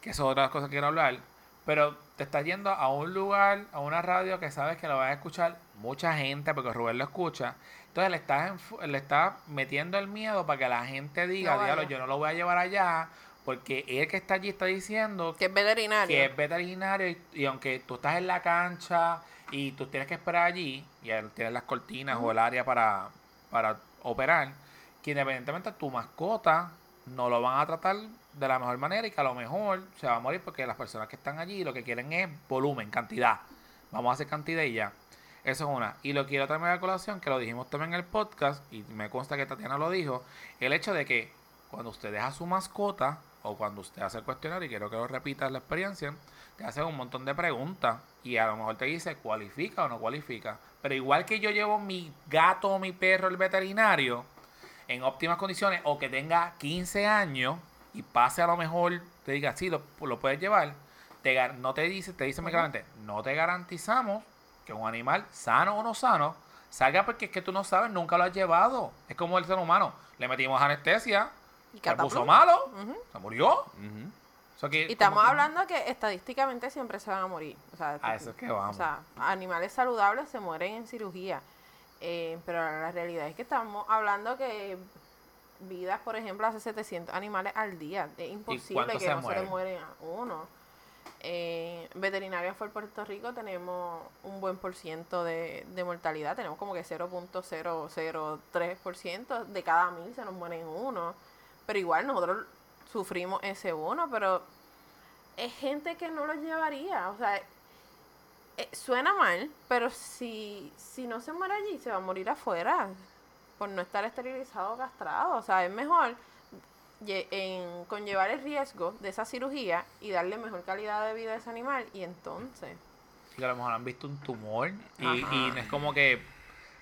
que eso es otra cosa que quiero hablar. Pero te estás yendo a un lugar, a una radio que sabes que lo va a escuchar mucha gente, porque Rubén lo escucha. Entonces le estás, le estás metiendo el miedo para que la gente diga, No diablo, yo no lo voy a llevar allá, porque él que está allí está diciendo Que es veterinario. que es veterinario y, y aunque tú estás en la cancha y tú tienes que esperar allí y él tiene las cortinas o el área para, para operar, que independientemente tu mascota no lo van a tratar de la mejor manera y que a lo mejor se va a morir porque las personas que están allí lo que quieren es volumen, cantidad. Vamos a hacer cantidad y ya. Eso es una. Y lo quiero traer a colación, que lo dijimos también en el podcast, y me consta que Tatiana lo dijo, el hecho de que cuando usted deja su mascota, o cuando usted hace el cuestionario, y quiero que lo repitas la experiencia, te hacen un montón de preguntas, y a lo mejor te dice cualifica o no cualifica. Pero igual que yo llevo mi gato o mi perro al veterinario, en óptimas condiciones, o que tenga 15 años, y pase a lo mejor, te diga, sí, lo, lo puedes llevar, te, no te dice, te dice muy claramente, no te garantizamos que un animal sano o no sano salga porque es que tú no sabes, nunca lo has llevado. Es como el ser humano. Le metimos anestesia, Y se puso malo, se murió. Ujú. O sea que Y estamos que- hablando que estadísticamente siempre se van a morir. O sea, A eso es que vamos. O sea, animales saludables se mueren en cirugía. Eh, pero la realidad es que estamos hablando que vidas, por ejemplo, hace 700 animales al día. Es imposible que se no se le mueren? mueren a uno. Eh, veterinarios por Puerto Rico tenemos un buen por ciento de, de mortalidad. Tenemos como que 0.003% de cada mil se nos mueren uno. Pero igual nosotros sufrimos ese uno, pero es gente que no lo llevaría. O sea, eh, suena mal, pero si, si no se muere allí, se va a morir afuera por no estar esterilizado o castrado. O sea, es mejor en, conllevar el riesgo de esa cirugía y darle mejor calidad de vida a ese animal y entonces... Y a lo mejor han visto un tumor y, y no es como que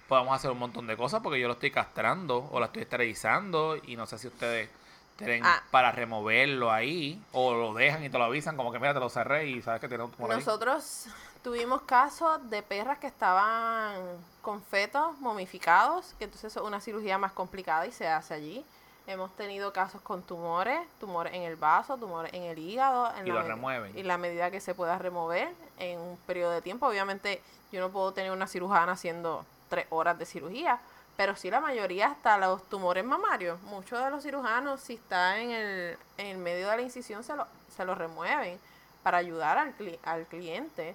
podamos hacer un montón de cosas porque yo lo estoy castrando o la estoy esterilizando y no sé si ustedes tienen Ah. para removerlo ahí o lo dejan y te lo avisan como que mira te lo cerré y sabes que tiene un tumor ahí. Nosotros tuvimos casos de perras que estaban con fetos momificados, que entonces es una cirugía más complicada y se hace allí. Hemos tenido casos con tumores, tumores en el vaso, tumores en el hígado. En Y la lo remueven. Y la medida que se pueda remover en un periodo de tiempo. Obviamente yo no puedo tener una cirujana haciendo tres horas de cirugía, pero sí la mayoría hasta los tumores mamarios. Muchos de los cirujanos, si está en el, en el medio de la incisión, se lo, se lo remueven para ayudar al, cli- al cliente,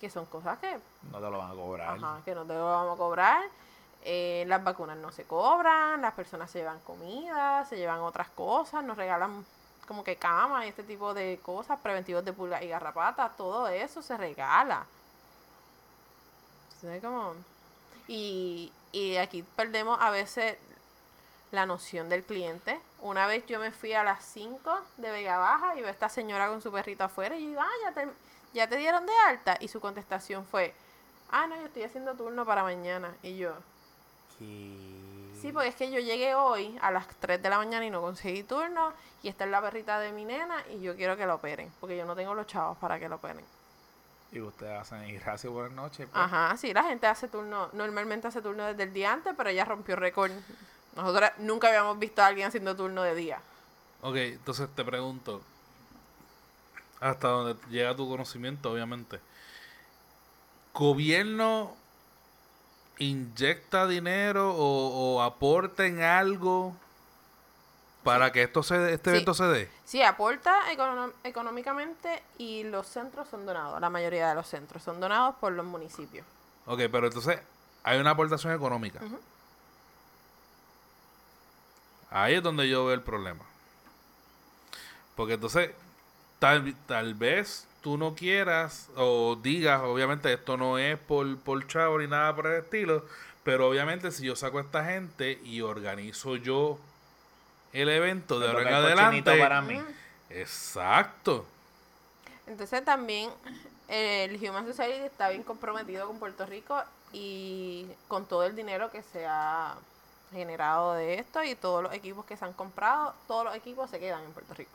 que son cosas que No te lo van a cobrar. Ajá, que no te lo vamos a cobrar. Eh, las vacunas no se cobran, las personas se llevan comida, se llevan otras cosas, nos regalan como que cama y este tipo de cosas, preventivos de pulgas y garrapatas, todo eso se regala. Entonces, como- Y, y aquí perdemos a veces la noción del cliente. Una vez yo me fui a las 5 de Vega Baja y veo a esta señora con su perrito afuera y yo digo, ah, ya te, ya te dieron de alta. Y su contestación fue, ah, no, yo estoy haciendo turno para mañana. Y yo, sí, porque es que yo llegué hoy a las 3 de la mañana y no conseguí turno. Y esta es la perrita de mi nena y yo quiero que la operen. Porque yo no tengo los chavos para que la operen. Y ustedes hacen y gracias, buenas noches. pues. Ajá, sí, la gente hace turno, normalmente hace turno desde el día antes, pero ella rompió récord. Nosotros nunca habíamos visto a alguien haciendo turno de día. Ok, entonces te pregunto, hasta donde llega tu conocimiento, obviamente. ¿Gobierno inyecta dinero o, o aporta en algo para que esto se, este Sí. evento se dé? Sí, aporta económicamente y los centros son donados. La mayoría de los centros son donados por los municipios. Ok, pero entonces hay una aportación económica. Ahí es donde yo veo el problema. Porque entonces, tal, tal vez tú no quieras o digas, obviamente esto no es por, por chavo ni nada por el estilo, pero obviamente si yo saco a esta gente y organizo yo el evento de ahora en adelante. para mí. Exacto. Entonces también el Human Society está bien comprometido con Puerto Rico y con todo el dinero que se ha generado de esto y todos los equipos que se han comprado, todos los equipos se quedan en Puerto Rico.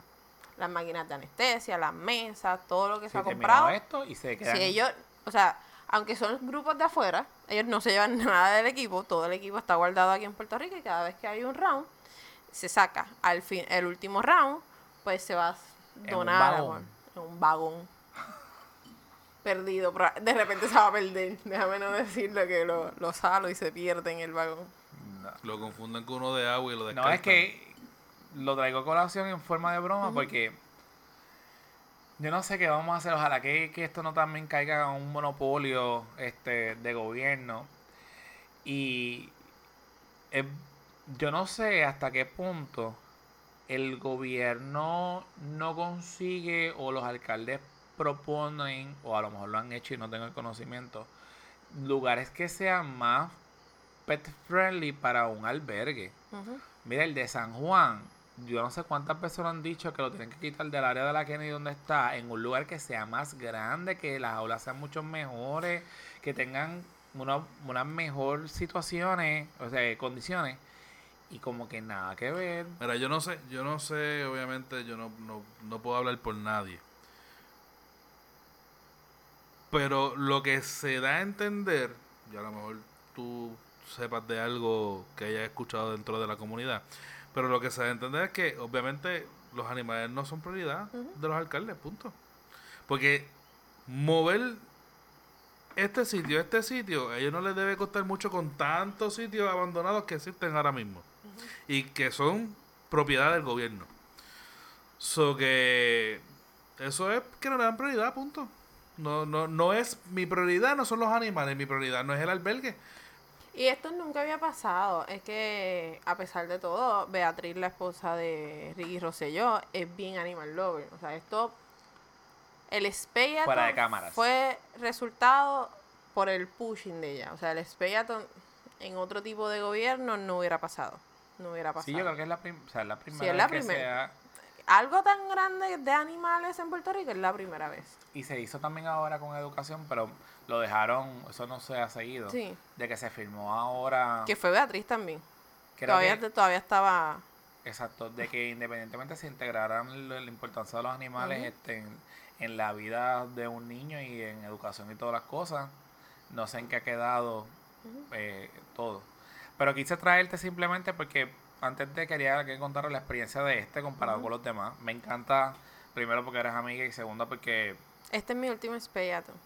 Las máquinas de anestesia, las mesas, todo lo que se Se ha comprado. esto y se quedan. Si ellos, o sea, aunque son grupos de afuera, ellos no se llevan nada del equipo, todo el equipo está guardado aquí en Puerto Rico y cada vez que hay un round, se saca al fin, el último round, pues se va a un donar a- en un vagón perdido, de repente se va a perder, déjame no decirlo que lo, lo salo y se pierde en el vagón. No. Lo confunden con uno de agua y lo No, descartan. es que lo traigo a colación en forma de broma porque yo no sé qué vamos a hacer. Ojalá que, que esto no también caiga en un monopolio este de gobierno. Y eh, yo no sé hasta qué punto el gobierno no consigue o los alcaldes proponen, o a lo mejor lo han hecho y no tengo el conocimiento, lugares que sean más pet friendly para un albergue. Mira, el de San Juan, yo no sé cuántas personas han dicho que lo tienen que quitar del área de la Kennedy donde está, en un lugar que sea más grande, que las aulas sean mucho mejores, que tengan una- unas mejor situaciones, o sea, condiciones, y como que nada que ver. Mira, yo no sé, yo no sé, obviamente, yo no, no, no puedo hablar por nadie. Pero lo que se da a entender, y a lo mejor tú sepas de algo que hayas escuchado dentro de la comunidad, pero lo que se da a entender es que obviamente los animales no son prioridad de los alcaldes, punto. Porque mover este sitio, este sitio, a ellos no les debe costar mucho con tantos sitios abandonados que existen ahora mismo y que son propiedad del gobierno. So que eso es que no le dan prioridad, punto. No, no, no es mi prioridad, no son los animales, mi prioridad no es el albergue. Y esto nunca había pasado. Es que, a pesar de todo, Beatriz, la esposa de Ricky Rosselló, es bien animal lover. O sea, esto. El Speyaton Fuera de cámaras. fue resultado por el pushing de ella. O sea, el Speyaton en otro tipo de gobierno no hubiera pasado. No hubiera pasado. Sí, yo creo que es la, prim- o sea, la primera es la vez que sea- Algo tan grande de animales en Puerto Rico es la primera vez. Y se hizo también ahora con educación, pero lo dejaron, eso no se ha seguido. Sí. De que se firmó ahora. Que fue Beatriz también. Todavía, que- todavía estaba. Exacto, de que independientemente se integraran la, importancia de los animales este, en, en la vida de un niño y en educación y todas las cosas, no sé en qué ha quedado eh, todo. Pero quise traerte simplemente porque antes de quería que contar la experiencia de este comparado con los demás. Me encanta, primero porque eres amiga y segundo porque Este es mi último Speyaton.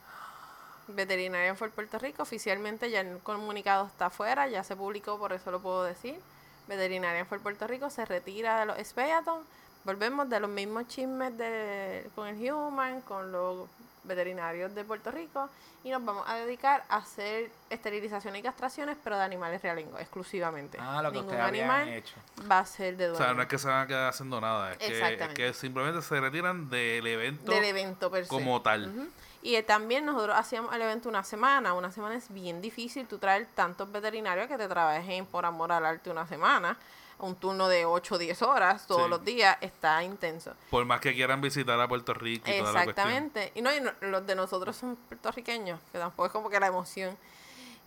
Veterinaria fue Puerto Rico. Oficialmente ya el comunicado está afuera, ya se publicó, por eso lo puedo decir. Veterinaria fue Puerto Rico se retira de los Speyaton. Volvemos de los mismos chismes de, con el Human, con los veterinarios de Puerto Rico y nos vamos a dedicar a hacer esterilizaciones y castraciones, pero de animales realengos, exclusivamente. ah, lo que Ningún ustedes habían animal hecho. va a ser de O dueño. sea, no es que se van a quedar haciendo nada, es que, es que simplemente se retiran del evento del evento per se. como tal. Y eh, también nosotros hacíamos el evento una semana. Una semana es bien difícil tú traer tantos veterinarios que te trabajen por amor al arte una semana. Un turno de 8 o 10 horas todos Sí. los días está intenso. Por más que quieran visitar a Puerto Rico y toda la. Exactamente. Y no, y no- los de nosotros son puertorriqueños, que tampoco es como que la emoción.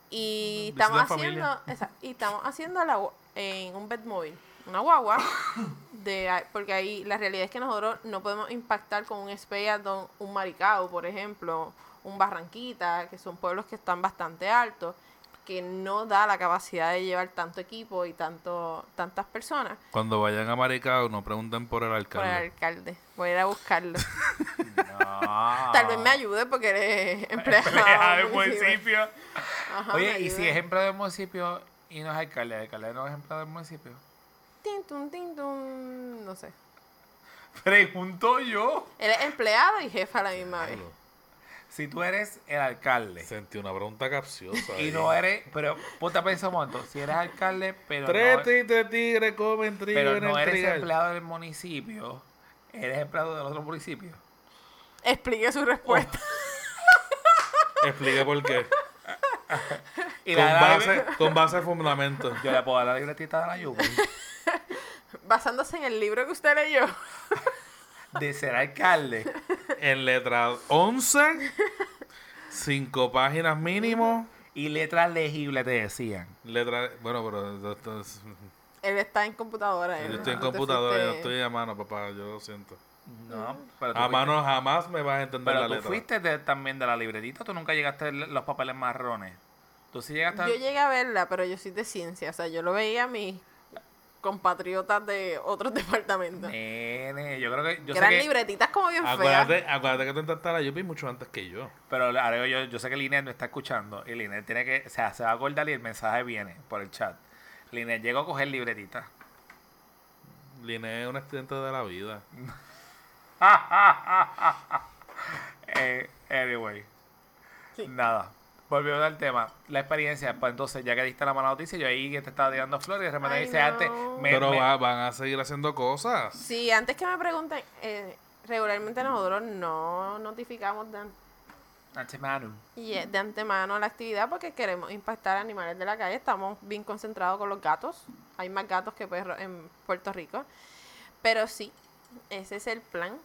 Y Visita estamos haciendo, esa- y estamos haciendo la, en un bed móvil, una guagua, de, porque ahí la realidad es que nosotros no podemos impactar con un Speyaton, un Maricao, por ejemplo, un Barranquita, que son pueblos que están bastante altos, que no da la capacidad de llevar tanto equipo y tanto tantas personas Cuando vayan a Maricao, no pregunten por el por el alcalde. alcalde. Voy a ir a buscarlo. No. Tal vez me ayude porque eres empleado. Empleado del municipio. Ajá, Oye, ¿y si es empleado del municipio y no es alcalde? ¿El alcalde no es empleado del municipio? Tin, tun, tin, tun, no sé. Pregunto yo. Él es empleado y jefa a la misma vez. Si tú eres el alcalde Sentí una pregunta capciosa. y ahí. no eres, pero ponte a pensar un momento, si eres alcalde, pero Tres no, tigres, tigres comen trigo pero en no el eres trigal. empleado del municipio, eres empleado del otro municipio. explique su respuesta. Explique por qué. Y Con la- la- base, con base de fundamento. Yo le puedo dar la libretita de la Yupi. Basándose en el libro que usted leyó. De ser alcalde. En letra 11, cinco páginas mínimo. Y letras legibles te decían. Letra, bueno, pero esto es- Él está en computadora. él, yo estoy en no computadora, yo estoy a mano, papá, yo lo siento. No, pero A fuiste- mano jamás me vas a entender Pero la tú letra. fuiste de- también de la libretita, tú nunca llegaste a los papeles marrones. Tú sí llegaste a... Yo llegué a verla, pero yo soy de ciencia. O sea, yo lo veía a mis compatriotas de otros departamentos. Nene, yo creo que... Yo que sé eran que libretitas como bien feas. Acuérdate, acuérdate que tú entraste a la Yupi mucho antes que yo. pero ahora yo, yo sé que Linet no está escuchando. Y Linet tiene que... O sea, se va a acordar y el mensaje viene por el chat. Linet llegó a coger libretita. Liné es un estudiante de la vida. Eh, anyway. Sí. Nada. Volviendo al tema. La experiencia, pues entonces, ya que diste la mala noticia, yo ahí que te estaba tirando flores y de repente Ay, dice antes... me- Pero me- va- van a seguir haciendo cosas. Sí, antes que me pregunten, eh, regularmente nosotros no notificamos de, an- Antemano. y, eh, de antemano la actividad porque queremos impactar animales de la calle. Estamos bien concentrados con los gatos. Hay más gatos que perros en Puerto Rico. Pero sí, ese es el plan.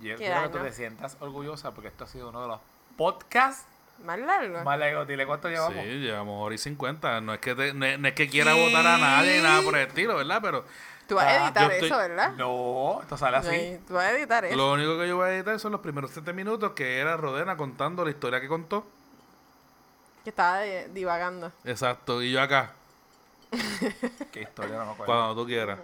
Yo quiero que tú te sientas orgullosa porque esto ha sido uno de los podcasts Más largo. más largos. Dile cuánto llevamos. Sí, llevamos hora y 50. No es que, te- no es, no es que quiera votar a nadie ni nada por el estilo, ¿verdad? Pero Tú vas Ah, a editar yo estoy- eso, ¿verdad? No, esto sale así. Tú vas a editar eso. lo único que yo voy a editar son los primeros 7 minutos que era Rodena contando la historia que contó. Que estaba eh, divagando. Exacto. Y yo acá, Qué historia, no me acuerdo. cuando tú quieras.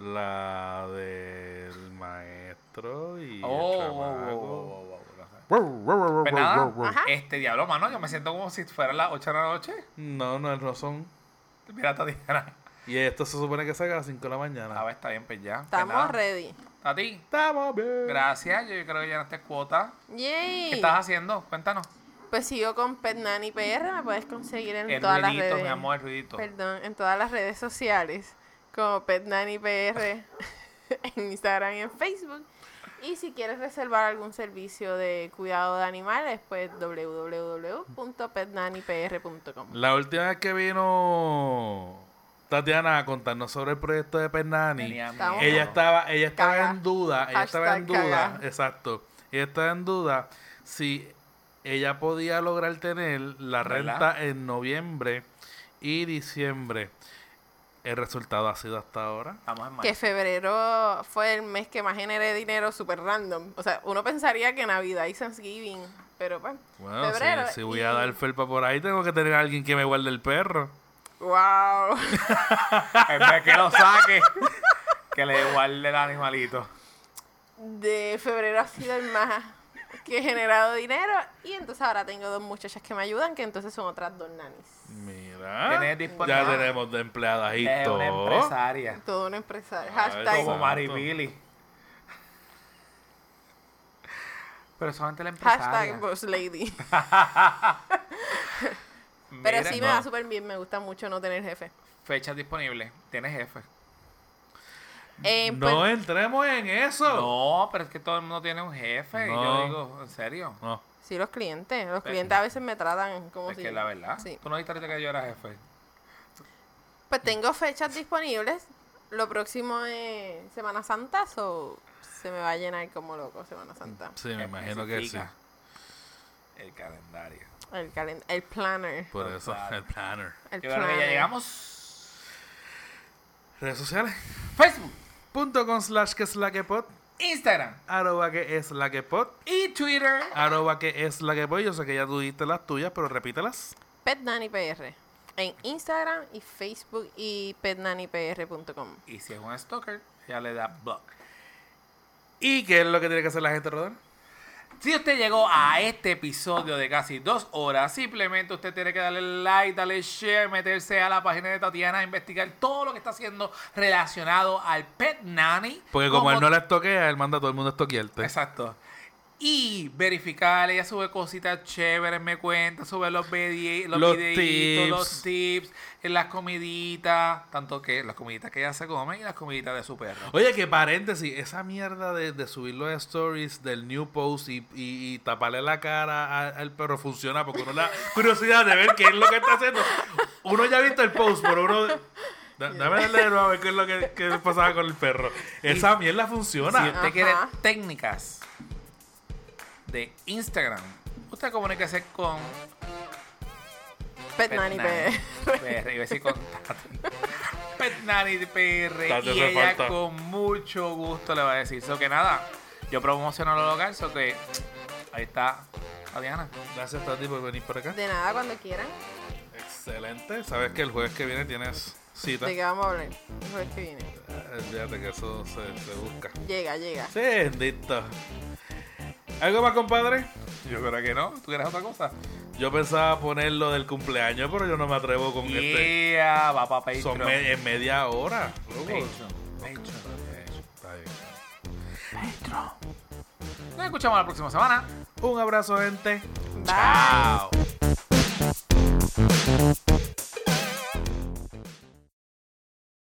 La del maestro y Oh, el Pues nada, Ajá. este diablo, mano, yo me siento como si fueran las 8 de la noche. No, no, no son. Mira, Tatiana. Y esto se supone que salga a las 5 de la A mañana. ver, está bien, pues ya. Pues Estamos nada. ready. A ti. Estamos bien. Gracias, yo creo que llenaste cuota. Yay. ¿Qué estás haciendo? Cuéntanos. Pues sigo con Pet Nanny PR, me puedes conseguir en El todas las ruidito, redes. mi amor, el ruidito. Perdón, en todas las redes sociales, como Pet Nanny PR, en Instagram y en Facebook. Y si quieres reservar algún servicio de cuidado de animales, pues www.petnannypr.com. La última vez que vino Tatiana a contarnos sobre el proyecto de Pernani, ella estaba, ella estaba Caga. en duda, ella estaba en duda, caga. exacto, ella estaba en duda si ella podía lograr tener la ¿Verdad? renta en noviembre y diciembre. El resultado ha sido hasta ahora. Estamos en Que febrero fue el mes que más generé dinero super random. O sea, uno pensaría que Navidad y Thanksgiving, pero pues, Bueno, si- febrero. si, voy y- a dar felpa por ahí, tengo que tener a alguien que me guarde el perro. ¡Wow! En vez que lo saque, que le guarde el animalito. de febrero ha sido el más que he generado dinero. Y entonces ahora tengo dos muchachas que me ayudan, que entonces son otras dos nanis. Mira, Tienes disponible- ya tenemos de empleadas y Es una todo. empresaria. Todo un empresario. Ay, Hashtag. Como. Pero solamente la empresaria. Hashtag Boss Lady. Mira, Pero sí me no. va súper bien. Me gusta mucho no tener jefe. Fechas disponibles. Tienes jefe. Eh, No pues, entremos en eso. No, pero es que todo el mundo tiene un jefe. No. Yo digo, ¿en serio? No. Sí, los clientes. Los clientes a veces me tratan como Es si. que la verdad. Sí. Tú no dijiste ahorita que yo era jefe. Pues tengo fechas disponibles. Lo próximo es Semana Santa, o se me va a llenar como loco Semana Santa. Sí, me imagino que sí. El calendario. El, calen- el planner. Por eso, el planner. El creo que ya planner. llegamos. Redes sociales. Facebook, Punto con slash que es la que pod. Instagram Arroba que es la que pod. y Twitter. Arroba que es la que pod. Yo sé que ya tú diste las tuyas, pero repítelas. Pet Nanny PR. En Instagram y Facebook y petnannypr.com. Y si es un stalker, ya le da block. ¿Y qué es lo que tiene que hacer la gente, Rodán? Si usted llegó a este episodio de casi dos horas, simplemente usted tiene que darle like, darle share, meterse a la página de Tatiana, investigar todo lo que está haciendo relacionado al Pet Nanny. Porque como, él no le estoquea, él manda a todo el mundo a estoquearte. Exacto. Y verificar. Ella sube cositas chéveres, me cuenta, sube los, los, Los videitos, tips. los tips, en las comiditas, tanto que las comiditas que ella se come y las comiditas de su perro. Oye, que paréntesis, esa mierda de, de subir los stories del new post y, y- y taparle la cara al perro funciona porque uno la curiosidad de ver qué es lo que está haciendo. Uno ya ha visto el post, pero uno. da- Dame darle de nuevo a ver qué es lo que, que pasaba con el perro. Esa mierda funciona. Si usted Ajá. quiere técnicas de Instagram, usted comuníquese con Pet Nanny PR. PR, iba a decir con Tati. Pet Nanny PR. Y ella con mucho gusto le va a decir. So que nada, yo promociono lo local, so que ahí está Diana. Gracias, Tati, por venir por acá. De nada, cuando quieran. Excelente. Sabes que el jueves que viene tienes cita. ¿De qué vamos a hablar? El jueves que viene. Eh, Fíjate que eso se, se busca. Llega, llega. Sí, bendito. ¿Algo más, compadre? Yo creo que no. ¿Tú quieres otra cosa? Yo pensaba poner lo del cumpleaños, pero yo no me atrevo con yeah, este. va para Patreon. Son me en media hora. Patreon. Patreon. Patreon. Nos escuchamos la próxima semana. Un abrazo, gente. Bye. Chao.